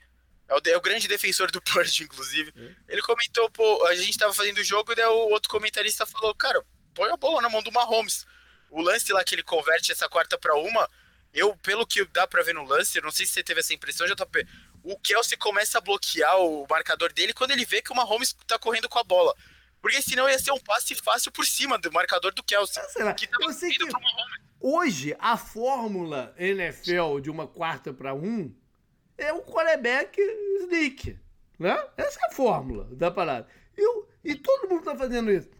É o, é o grande defensor do [laughs] Purge, inclusive. Uhum. Ele comentou, pô, a gente tava fazendo o jogo e daí o outro comentarista falou, cara, põe a bola na mão do Mahomes. O lance lá que ele converte essa quarta para uma, eu, pelo que dá para ver no lance, não sei se você teve essa impressão, JP, o Kelsey começa a bloquear o marcador dele quando ele vê que o Mahomes tá correndo com a bola. Porque senão ia ser um passe fácil por cima do marcador do Kelsey. Ah, que tava eu sei que hoje a fórmula NFL de uma quarta para um é o quarterback sneak. Né? Essa é a fórmula da parada. E, e todo mundo tá fazendo isso.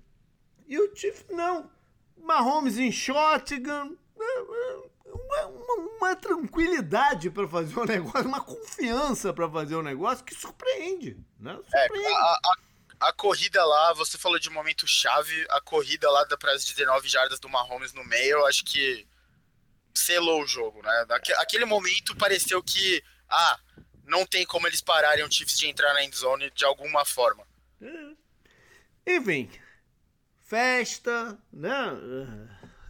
E o Chiefs não. Mahomes em shotgun. Uma, uma, uma tranquilidade para fazer o um [laughs] negócio, uma confiança para fazer o um negócio que surpreende. Né? É, surpreende. É, a, a, a, corrida lá, você falou de momento chave, a corrida lá para as 19 jardas do Mahomes no meio, eu acho que selou o jogo, né? Aquele momento pareceu que, ah, não tem como eles pararem o Chiefs de entrar na endzone de alguma forma. É. E vem, festa, né?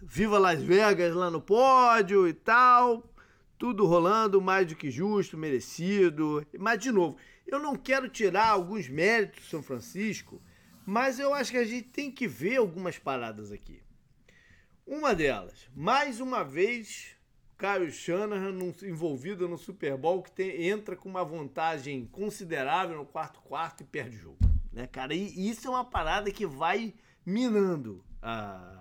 Viva Las Vegas lá no pódio e tal. Tudo rolando mais do que justo, merecido. Mas, de novo, eu não quero tirar alguns méritos do São Francisco, mas eu acho que a gente tem que ver algumas paradas aqui. Uma delas, mais uma vez, Caio Shanahan envolvido no Super Bowl que tem, entra com uma vantagem considerável no quarto quarto e perde o jogo. Né, cara? E isso é uma parada que vai minando a,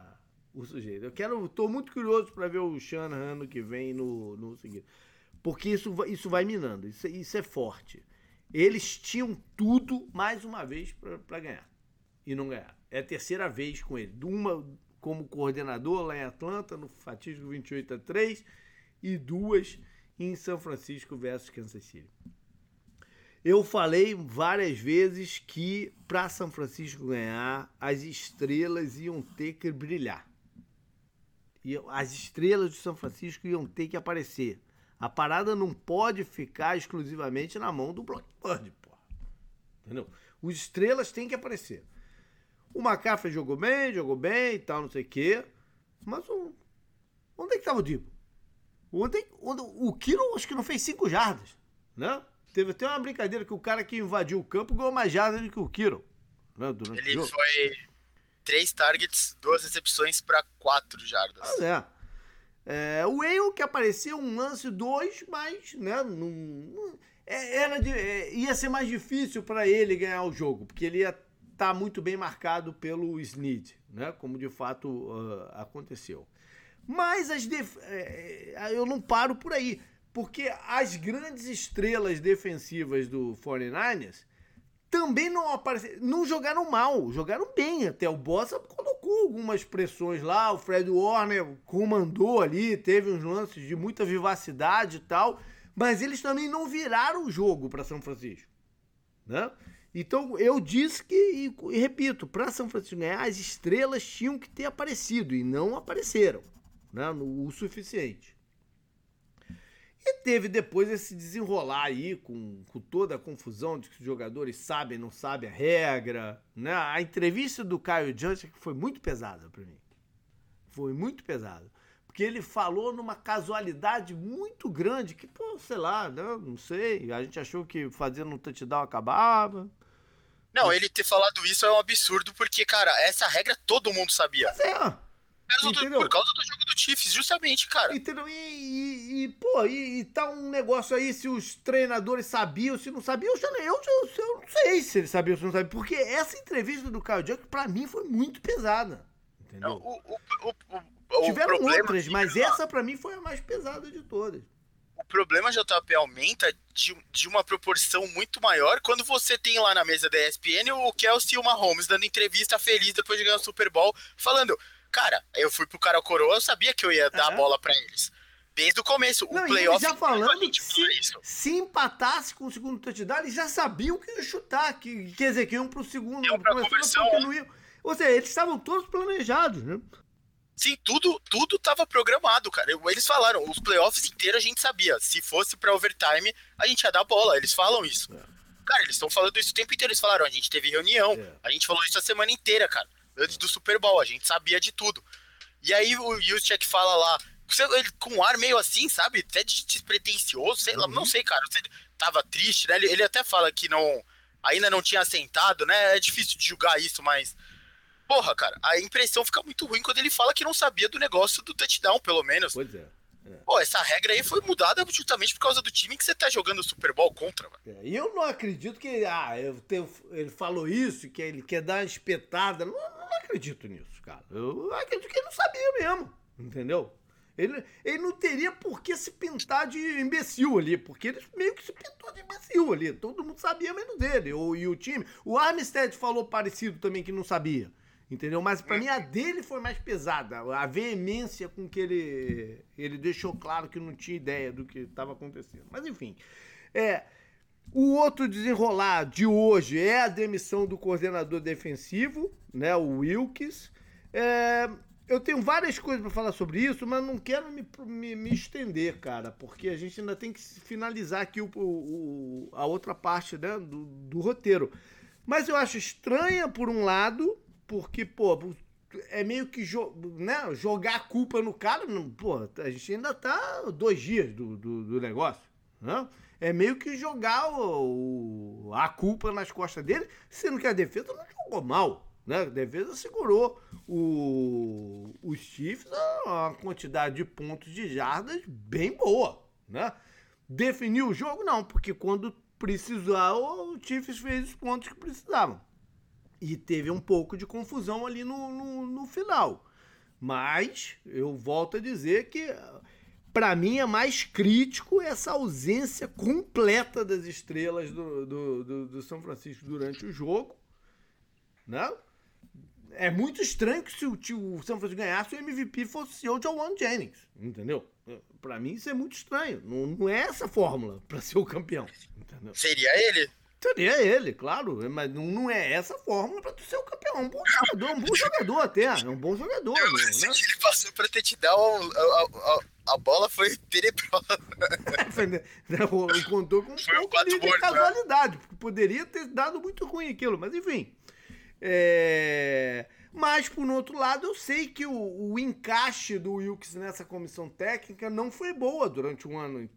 o sujeito. Eu quero, tô muito curioso para ver o Shanahan ano que vem no, no seguinte. Porque isso, isso vai minando, isso, isso é forte. Eles tinham tudo, mais uma vez, para ganhar. E não ganhar. É a terceira vez com ele. Uma como coordenador lá em Atlanta, no fatídico 28 a 3, e duas em São Francisco versus Kansas City. Eu falei várias vezes que para São Francisco ganhar, as estrelas iam ter que brilhar. E as estrelas de São Francisco iam ter que aparecer. A parada não pode ficar exclusivamente na mão do Blackbird, porra. Entendeu? Os estrelas têm que aparecer. O McCaffrey jogou bem, jogou bem e tal, não sei o quê. Mas o... onde é que estava o Dibo? Ontem, o Kiro acho que não fez cinco jardas, né? Teve até uma brincadeira que o cara que invadiu o campo ganhou mais jardas do que o Kiro. Né, Ele o foi três targets, duas recepções para quatro jardas. É. é. o Whale que apareceu um lance, dois, mas né, é, era de, é, ia ser mais difícil para ele ganhar o jogo, porque ele ia estar tá muito bem marcado pelo Snead, né, como de fato uh, aconteceu. Mas as def... É, eu não paro por aí. Porque as grandes estrelas defensivas do 49ers também não apareceram, não jogaram mal, jogaram bem até. O Bossa colocou algumas pressões lá, o Fred Warner comandou ali, teve uns lances de muita vivacidade e tal, mas eles também não viraram o jogo para São Francisco, né? Então eu disse que, e, e repito, para São Francisco ganhar, as estrelas tinham que ter aparecido e não apareceram, né? No, o suficiente. E teve depois esse desenrolar aí com, com toda a confusão de que os jogadores sabem, não sabem a regra. Né? A entrevista do Caio Johnson foi muito pesada para mim. Foi muito pesada. Porque ele falou numa casualidade muito grande, que, pô, sei lá, né? não sei. A gente achou que fazendo um touchdown acabava. Não, ele ter falado isso é um absurdo, porque, cara, essa regra todo mundo sabia. Mas é. Entendeu? Por causa do jogo do Chiefs, justamente, cara. Entendeu? E, e, e pô, e, e, tá um negócio aí, se os treinadores sabiam, se não sabiam, eu, já, eu, eu, eu não sei se eles sabiam ou se não sabiam. Porque essa entrevista do Kyle Junk, pra mim, foi muito pesada. Entendeu? Não, o, o, o, Tiveram outras, mas essa pra mim foi a mais pesada de todas. O problema, JP, aumenta de, de uma proporção muito maior quando você tem lá na mesa da ESPN o Kelsey e o Mahomes dando entrevista feliz depois de ganhar o Super Bowl, falando Cara, eu fui pro cara coroa, eu sabia que eu ia dar a bola para eles. Desde o começo. Não, o playoff. já falando que se, se, empatasse com o segundo touchdown, eles já sabiam que ia chutar. Que, quer dizer, que iam pro segundo. Iam pra conversão. Ou seja, eles estavam todos planejados, né? Sim, tudo tudo tava programado, cara. Eles falaram, os playoffs inteiros a gente sabia. Se fosse pra overtime, a gente ia dar bola. Eles falam isso. É. Cara, eles estão falando isso o tempo inteiro. Eles falaram, a gente teve reunião. É. A gente falou isso a semana inteira, cara. Antes do Super Bowl, a gente sabia de tudo. E aí o Juszczyk fala lá, ele, com um ar meio assim, sabe? Até despretensioso, sei lá, uhum. não sei, cara. Você tava triste, né? Ele, ele até fala que não ainda não tinha assentado, né? É difícil de julgar isso, mas Porra, cara, a impressão fica muito ruim quando ele fala que não sabia do negócio do touchdown, pelo menos. Pois é. é. Pô, essa regra aí foi mudada justamente por causa do time que você tá jogando o Super Bowl contra, mano. É, e eu não acredito que. Ah, eu tenho, ele falou isso, que ele quer dar uma espetada. Não, não acredito nisso, cara. Eu acredito que ele não sabia mesmo. Entendeu? Ele, ele não teria por que se pintar de imbecil ali, porque ele meio que se pintou de imbecil ali. Todo mundo sabia menos dele. O, e o time. O Armstead falou parecido também que não sabia. Entendeu? Mas para mim a dele foi mais pesada. A veemência com que ele, ele deixou claro que não tinha ideia do que estava acontecendo. Mas enfim. É, o outro desenrolar de hoje é a demissão do coordenador defensivo, né, o Wilkes. É, eu tenho várias coisas para falar sobre isso, mas não quero me, me, me, estender, cara, porque a gente ainda tem que finalizar aqui o, o a outra parte né, do, do roteiro. Mas eu acho estranha, por um lado, porque, pô, é meio que jo né, jogar a culpa no cara. Pô, a gente ainda tá dois dias do, do, do negócio. Né? É meio que jogar o, a culpa nas costas dele, sendo que a defesa não jogou mal. Né? A defesa segurou o, os Chiefs a uma quantidade de pontos de jardas bem boa. Né? Definiu o jogo? Não, porque quando precisou, o Chiefs fez os pontos que precisavam. E teve um pouco de confusão ali no, no, no final. Mas eu volto a dizer que para mim é mais crítico essa ausência completa das estrelas do, do, do, do, São Francisco durante o jogo. Né? É muito estranho que se o, o São Francisco ganhasse, o MVP fosse o John Jennings. Entendeu? Para mim isso é muito estranho. Não, não é essa fórmula para ser o campeão. Entendeu? Seria ele? Seria ele, claro, mas não, não é essa a fórmula pra tu ser o campeão. É um bom jogador, um bom jogador até. É um bom jogador. Não, né? Ele passou te dar a, a, a, bola foi tenebrosa. [laughs] Né, contou com um pouco de né? casualidade, porque poderia ter dado muito ruim aquilo, mas enfim. É... Mas, por outro lado, eu sei que o, o, encaixe do Wilkes nessa comissão técnica não foi boa durante um ano.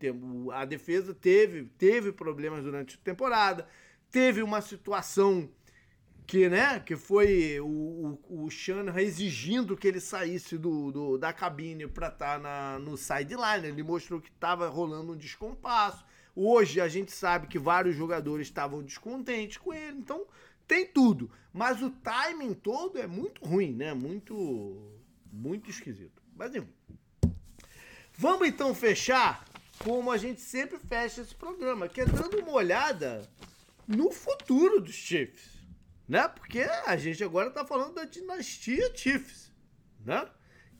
A defesa teve, teve problemas durante a temporada, teve uma situação que, né, que foi o, o, o exigindo que ele saísse do, do da cabine para estar tá no sideline. Ele mostrou que estava rolando um descompasso. Hoje a gente sabe que vários jogadores estavam descontentes com ele, então tem tudo, mas o timing todo é muito ruim, né? Muito, muito esquisito. Mas enfim. Vamos então fechar como a gente sempre fecha esse programa, que é dando uma olhada no futuro dos Chiefs, né? Porque a gente agora tá falando da dinastia Chiefs, né?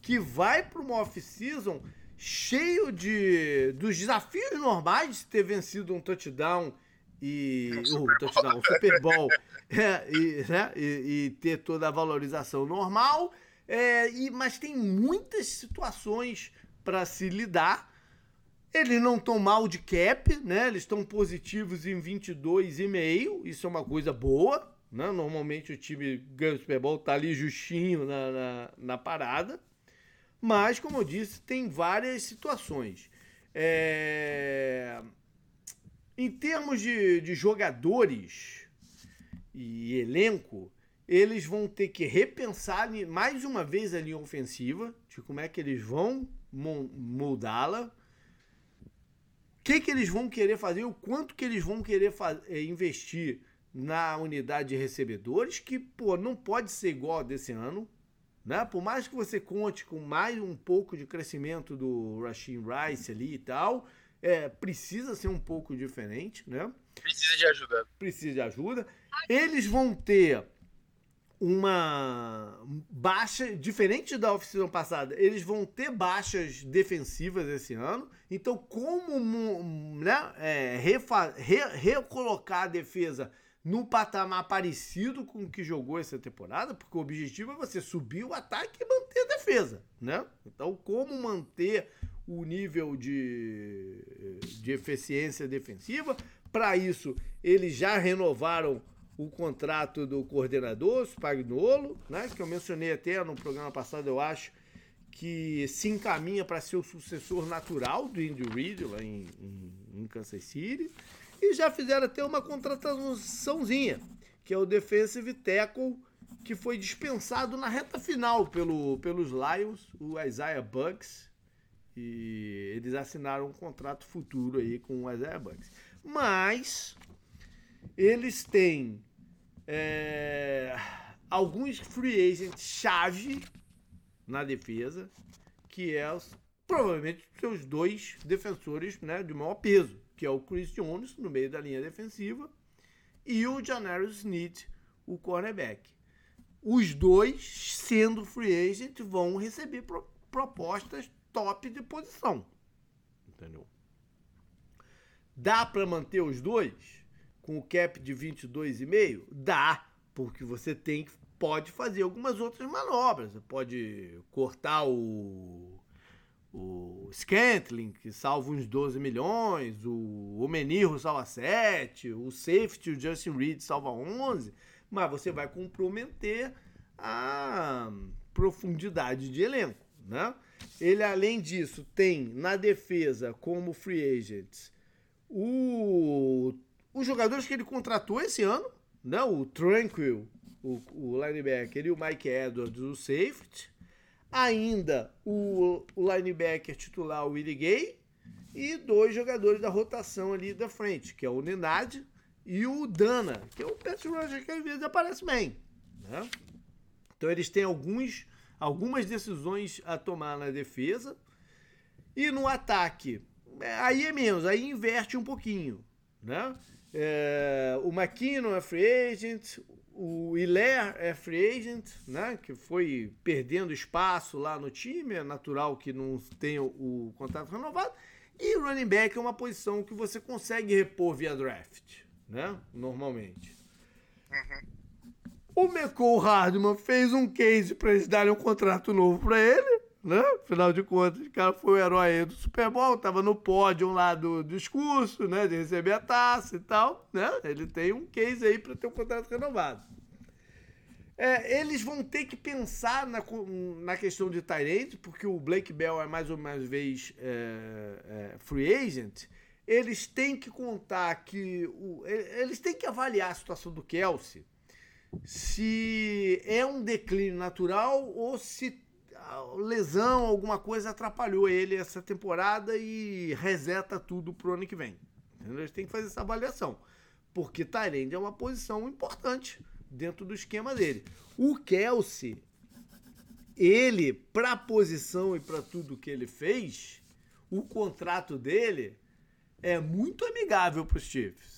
Que vai para uma off-season cheio de dos desafios normais de ter vencido um touchdown e o, touchdown, o Super Bowl é, [laughs] e, né, e, e, ter toda a valorização normal, é, e, mas tem muitas situações para se lidar. Eles não estão mal de cap, né? Eles estão positivos em 22,5. Isso é uma coisa boa. Né? Normalmente o time ganha o Super Bowl, tá ali justinho na, na, na parada. Mas, como eu disse, tem várias situações. É... Em termos de, de jogadores e elenco, eles vão ter que repensar mais uma vez a linha ofensiva, de como é que eles vão moldá-la, o que, que eles vão querer fazer, o quanto que eles vão querer é, investir na unidade de recebedores, que pô, não pode ser igual a desse ano. Né? Por mais que você conte com mais um pouco de crescimento do Rasheen Rice ali e tal, é, precisa ser um pouco diferente, né? Precisa de ajuda. Precisa de ajuda. Eles vão ter uma baixa, diferente da oficina passada, eles vão ter baixas defensivas esse ano. Então, como né, é, refa, re, recolocar a defesa num patamar parecido com o que jogou essa temporada, porque o objetivo é você subir o ataque e manter a defesa, né? Então, como manter o nível de, de eficiência defensiva? Para isso, eles já renovaram o contrato do coordenador, Spagnolo, né, que eu mencionei até no programa passado, eu acho, que se encaminha para ser o sucessor natural do Andy Reid lá em, em, em, Kansas City. E já fizeram até uma contrataçãozinha, que é o defensive tackle, que foi dispensado na reta final pelo, pelos Lions, o Isaiah Bucks. E eles assinaram um contrato futuro aí com o Isaiah Bucks. Mas eles têm é, alguns free agents chave na defesa, que é provavelmente seus dois defensores né, de maior peso, que é o Chris Jones, no meio da linha defensiva, e o Janarius Smith, o cornerback. Os dois, sendo free agent, vão receber pro, propostas top de posição. Entendeu? Dá para manter os dois? Com o cap de 22,5? Dá, porque você tem pode fazer algumas outras manobras. Você pode cortar o o Scantling, que salva uns 12 milhões, o, o Menirro salva 7, o Safety, o Justin Reed salva 11, mas você vai comprometer a profundidade de elenco, né? Ele, além disso, tem na defesa, como free agents, o os jogadores que ele contratou esse ano, né? o Tranquil, o, o linebacker, e o Mike Edwards, o safety. Ainda o, o linebacker titular, o Willie Gay. E dois jogadores da rotação ali da frente, que é o Nenad e o Dana, que é o Pat Roger que às vezes aparece bem. Né? Então eles têm alguns, algumas decisões a tomar na defesa. E no ataque, é, aí é menos, aí inverte um pouquinho. Né? É, o McKinnon é free agent, o Hilaire é free agent, né, que foi perdendo espaço lá no time, é natural que não tenha o, contrato renovado. E o running back é uma posição que você consegue repor via draft, né, normalmente. Uhum. O McCall Hardman fez um case para eles darem um contrato novo para ele né? Afinal de contas, o cara foi o herói do Super Bowl, tava no pódio lá do discurso, né? De receber a taça e tal, né? Ele tem um case aí para ter um contrato renovado. É, eles vão ter que pensar na, na questão de Tyrant, porque o Blake Bell é mais ou menos vez é, é, free agent. Eles têm que contar que. O, eles têm que avaliar a situação do Kelsey se é um declínio natural ou se lesão, alguma coisa atrapalhou ele essa temporada e reseta tudo pro ano que vem. Entendeu? Eles têm que fazer essa avaliação. Porque Tyrande é uma posição importante dentro do esquema dele. O Kelsey, ele, para a posição e para tudo que ele fez, o contrato dele é muito amigável para os Chiefs.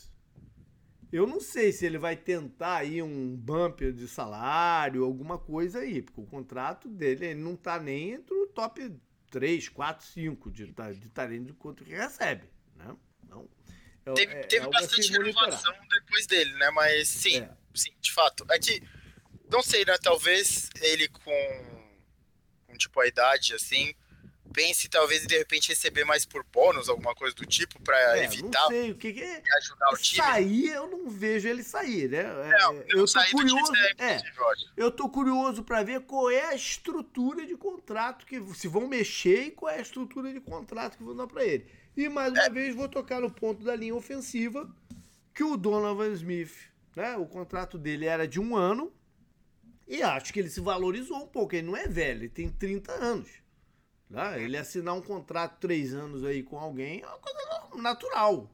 Eu não sei se ele vai tentar aí um bumper de salário, alguma coisa aí, porque o contrato dele ele não está nem entre o top 3, 4, 5 de, de talento de quanto que recebe, né? Não, é, teve, é, teve bastante renovação depois dele, né? Mas sim, é. sim, de fato. É que, não sei, né? Talvez ele com, com tipo a idade assim, pense talvez de repente receber mais por bônus, alguma coisa do tipo, para é, evitar. Não sei, o que, que é. ajudar o time. Sair, eu não vejo ele sair, né? Não, é, eu tô curioso. É, é eu tô curioso para ver qual é a estrutura de contrato que se vão mexer e qual é a estrutura de contrato que vão dar para ele. E mais uma é. vez vou tocar no ponto da linha ofensiva que o Donovan Smith, né? O contrato dele era de um ano. E acho que ele se valorizou um pouco. Ele não é velho, ele tem 30 anos. Né? Ele assinar um contrato três anos aí com alguém é uma coisa natural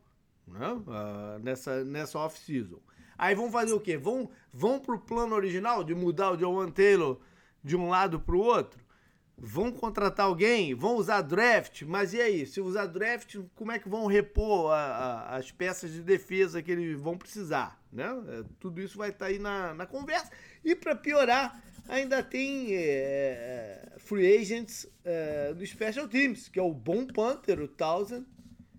né? Uh, nessa, nessa off-season. Aí vão fazer o quê? Vão, vão pro plano original de mudar o John Taylor de um lado pro outro? Vão contratar alguém? Vão usar draft? Mas e aí? Se usar draft, como é que vão repor a, a, as peças de defesa que eles vão precisar? Né? É, tudo isso vai estar tá aí na, na conversa. E para piorar, ainda tem é, é, free agents é, do Special Teams, que é o Bom Panther, o Thousand,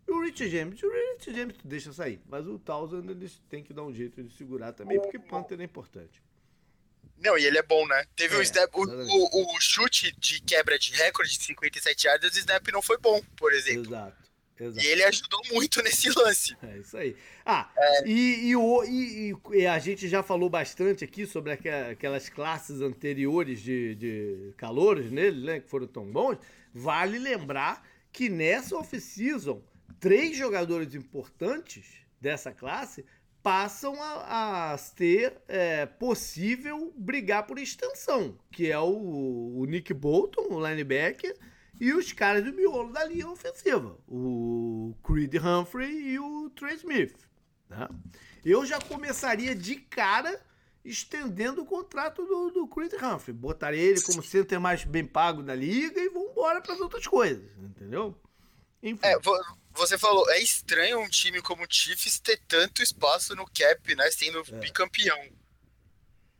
e o Richard James. O Richard James deixa sair, mas o Thousand eles têm que dar um jeito de segurar também, porque Panther é importante. Não, e ele é bom, né? Teve é, um snap. O, o, o, chute de quebra de recorde de 57 yardas, o snap não foi bom, por exemplo. Exato. Exato. E ele ajudou muito [laughs] nesse lance. É isso aí. Ah, é. e, e, e, e, a gente já falou bastante aqui sobre aquelas classes anteriores de, de calores nele, né? Que foram tão bons. Vale lembrar que nessa off-season, três jogadores importantes dessa classe passam a, a ter é, possível brigar por extensão, que é o, o, Nick Bolton, o linebacker, e os caras do miolo da linha ofensiva, o Creed Humphrey e o Trey Smith. Né? Eu já começaria de cara estendendo o contrato do, do Creed Humphrey. Botaria ele como center mais bem pago da liga e vamos embora para as outras coisas, entendeu? Enfim. É, você falou, é estranho um time como o Chiefs ter tanto espaço no cap, né? Sendo é. bicampeão.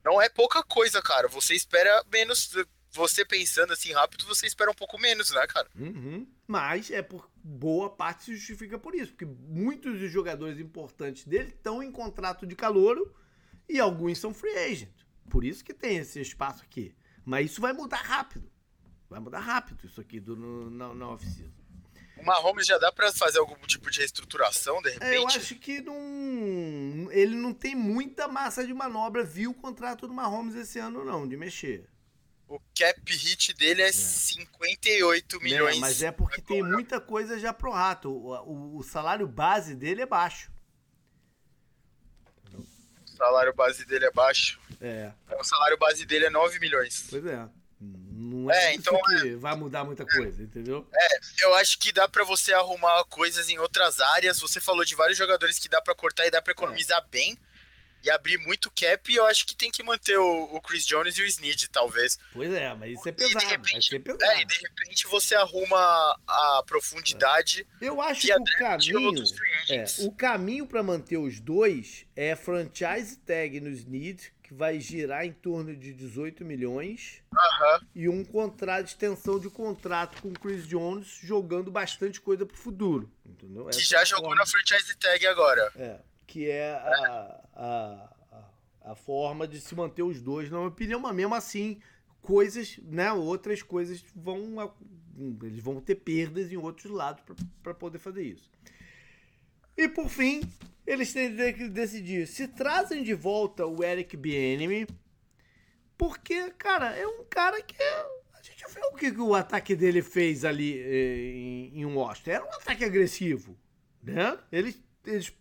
Não é pouca coisa, cara. Você espera menos. Você pensando assim rápido, você espera um pouco menos, né, cara? Uhum. Mas é por boa parte se justifica por isso, porque muitos dos jogadores importantes dele estão em contrato de calouro e alguns são free agent. Por isso que tem esse espaço aqui. Mas isso vai mudar rápido. Vai mudar rápido isso aqui do, no, na, na oficina. O Mahomes já dá para fazer algum tipo de reestruturação, de repente? É, eu acho que não, ele não tem muita massa de manobra, viu o contrato do Mahomes esse ano, não, de mexer. O cap hit dele é, é. 58 milhões. É, mas é porque tem muita coisa já pro rato. O, o, o, salário base dele é baixo. O salário base dele é baixo? É. O salário base dele é 9 milhões. Pois é. Não é, é então é, vai mudar muita coisa, entendeu? É, eu acho que dá para você arrumar coisas em outras áreas. Você falou de vários jogadores que dá para cortar e dá para economizar é. bem e abrir muito cap. Eu acho que tem que manter o, o, Chris Jones e o Snead, talvez. Pois é, mas isso é pesado. E de repente, pesado. É, e de repente você arruma a profundidade. Eu acho que o caminho, é, o caminho para manter os dois é franchise tag no Snead que vai girar em torno de 18 milhões uhum. e um contrato de extensão de contrato com o Chris Jones jogando bastante coisa pro futuro, entendeu? Que Essa já jogou forma... na franchise tag agora. É, que é a, a, a, forma de se manter os dois, na minha opinião, mas mesmo assim, coisas, né, outras coisas vão eles vão ter perdas em outros lados para poder fazer isso. E por fim, eles têm que decidir se trazem de volta o Eric Bieniemy, porque, cara, é um cara que a gente viu o que o ataque dele fez ali eh, em, em Washington. Era um ataque agressivo, né? Eles, eles,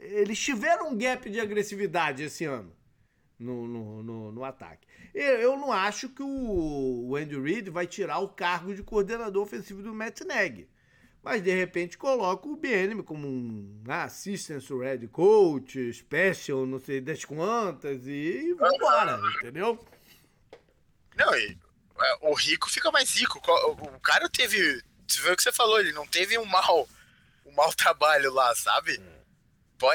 eles tiveram um gap de agressividade esse ano no, no, no, no ataque. Eu, eu, não acho que o, o Andy Reid vai tirar o cargo de coordenador ofensivo do Matt Nagy mas de repente coloca o BNM como um ah, assistant head coach, special, não sei das quantas, e vambora, entendeu? Não, e é, o rico fica mais rico. O cara teve. Você viu o que você falou, ele não teve um mal, um mau [laughs] trabalho lá, sabe? É.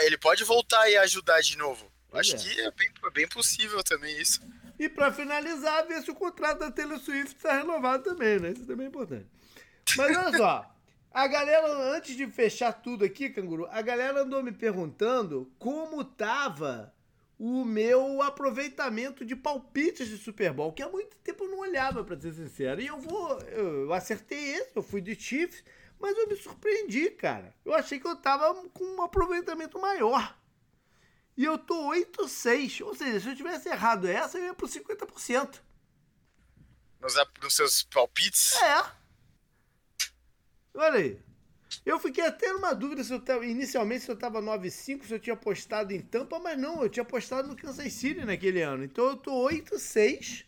Ele pode voltar e ajudar de novo. Acho é. que é bem, é bem possível também isso. E para finalizar, ver se o contrato da Taylor Swift está renovado também, né? Isso também é importante. Mas olha só. [laughs] A galera, antes de fechar tudo aqui, canguru, a galera andou me perguntando como tava o meu aproveitamento de palpites de Super Bowl, que há muito tempo eu não olhava, para ser sincero. E eu vou. Eu acertei esse, eu fui de Chiefs, mas eu me surpreendi, cara. Eu achei que eu tava com um aproveitamento maior. E eu tô 8-6. Ou seja, se eu tivesse errado essa, eu ia pro 50%. Nos, nos seus palpites? É. Olha aí. Eu fiquei até numa dúvida se eu tava, inicialmente se eu tava 9,5, se eu tinha apostado em Tampa, mas não, eu tinha apostado no Kansas City naquele ano. Então eu tô 8,6.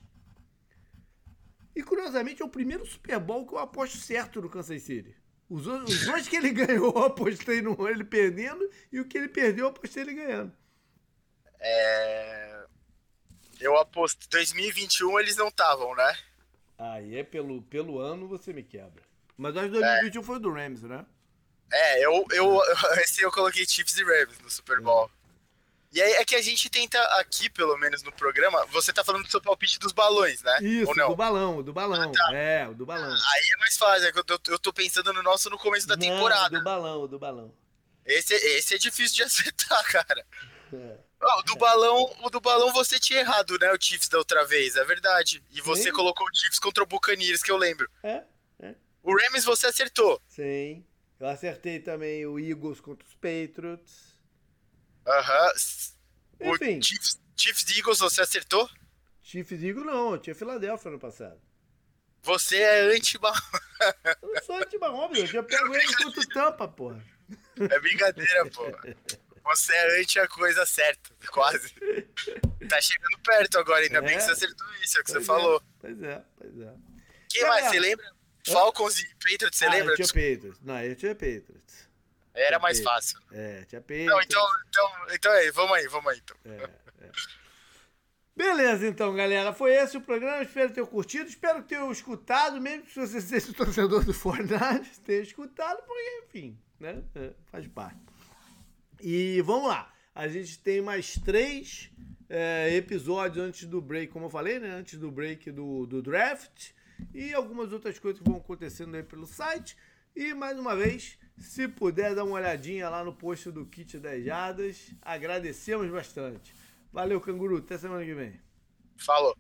E curiosamente é o primeiro Super Bowl que eu aposto certo no Kansas City. Os, os dois que ele [laughs] ganhou, eu apostei no ele perdendo, e o que ele perdeu, eu apostei ele ganhando. É... Eu aposto. 2021 eles não estavam, né? Aí é pelo, pelo ano você me quebra. Mas acho que 2021 é. foi o do Rams, né? É, eu, eu, [laughs] esse eu coloquei Chiefs e Rams no Super Bowl. É. E aí é que a gente tenta aqui, pelo menos no programa, você tá falando do seu palpite dos balões, né? Isso, do balão, do balão. Ah, tá. É, o do balão. Aí é mais fácil, é que eu tô, eu tô pensando no nosso no começo da não, temporada. do balão, do balão. Esse, esse é difícil de [laughs] acertar, cara. É. Oh, o do balão, o do balão você tinha errado, né? O Chiefs da outra vez, é verdade. E você Sim. colocou o Chiefs contra o Buccaneers, que eu lembro. É, é. O Rams você acertou. Sim. Eu acertei também o Eagles contra os Patriots. Aham. Enfim. O Chiefs, Chiefs e Eagles você acertou? Chiefs Eagles não, eu tinha Filadélfia no passado. Você é anti-Mahomes. Eu não sou anti-Mahomes, eu já pego ele contra tampa, porra. É brincadeira, porra. Você é anti a coisa certa, quase. Tá chegando perto agora, ainda é. bem que você acertou isso, é o que pois você é, falou. Pois é, pois é. Quem mais, você lembra? Falcons e Patriots, você ah, lembra? Eu tinha Patriots. Não, eu tinha Patriots. Era tinha mais fácil. É, tinha Patriots. Não, então, então, então aí, vamos aí, vamos aí então. É, é. Beleza, então, galera. Foi esse o programa. Espero ter curtido. Espero tenham escutado, mesmo se você seja [laughs] torcedor do Fortnite, tenha escutado, porque, enfim, né? É, faz parte. E vamos lá. A gente tem mais três é, episódios antes do break, como eu falei, né? Antes do break do, do draft. E algumas outras coisas que vão acontecendo aí pelo site. E mais uma vez, se puder dar uma olhadinha lá no post do Kit das Jadas, agradecemos bastante. Valeu, canguru. Até semana que vem. Falou.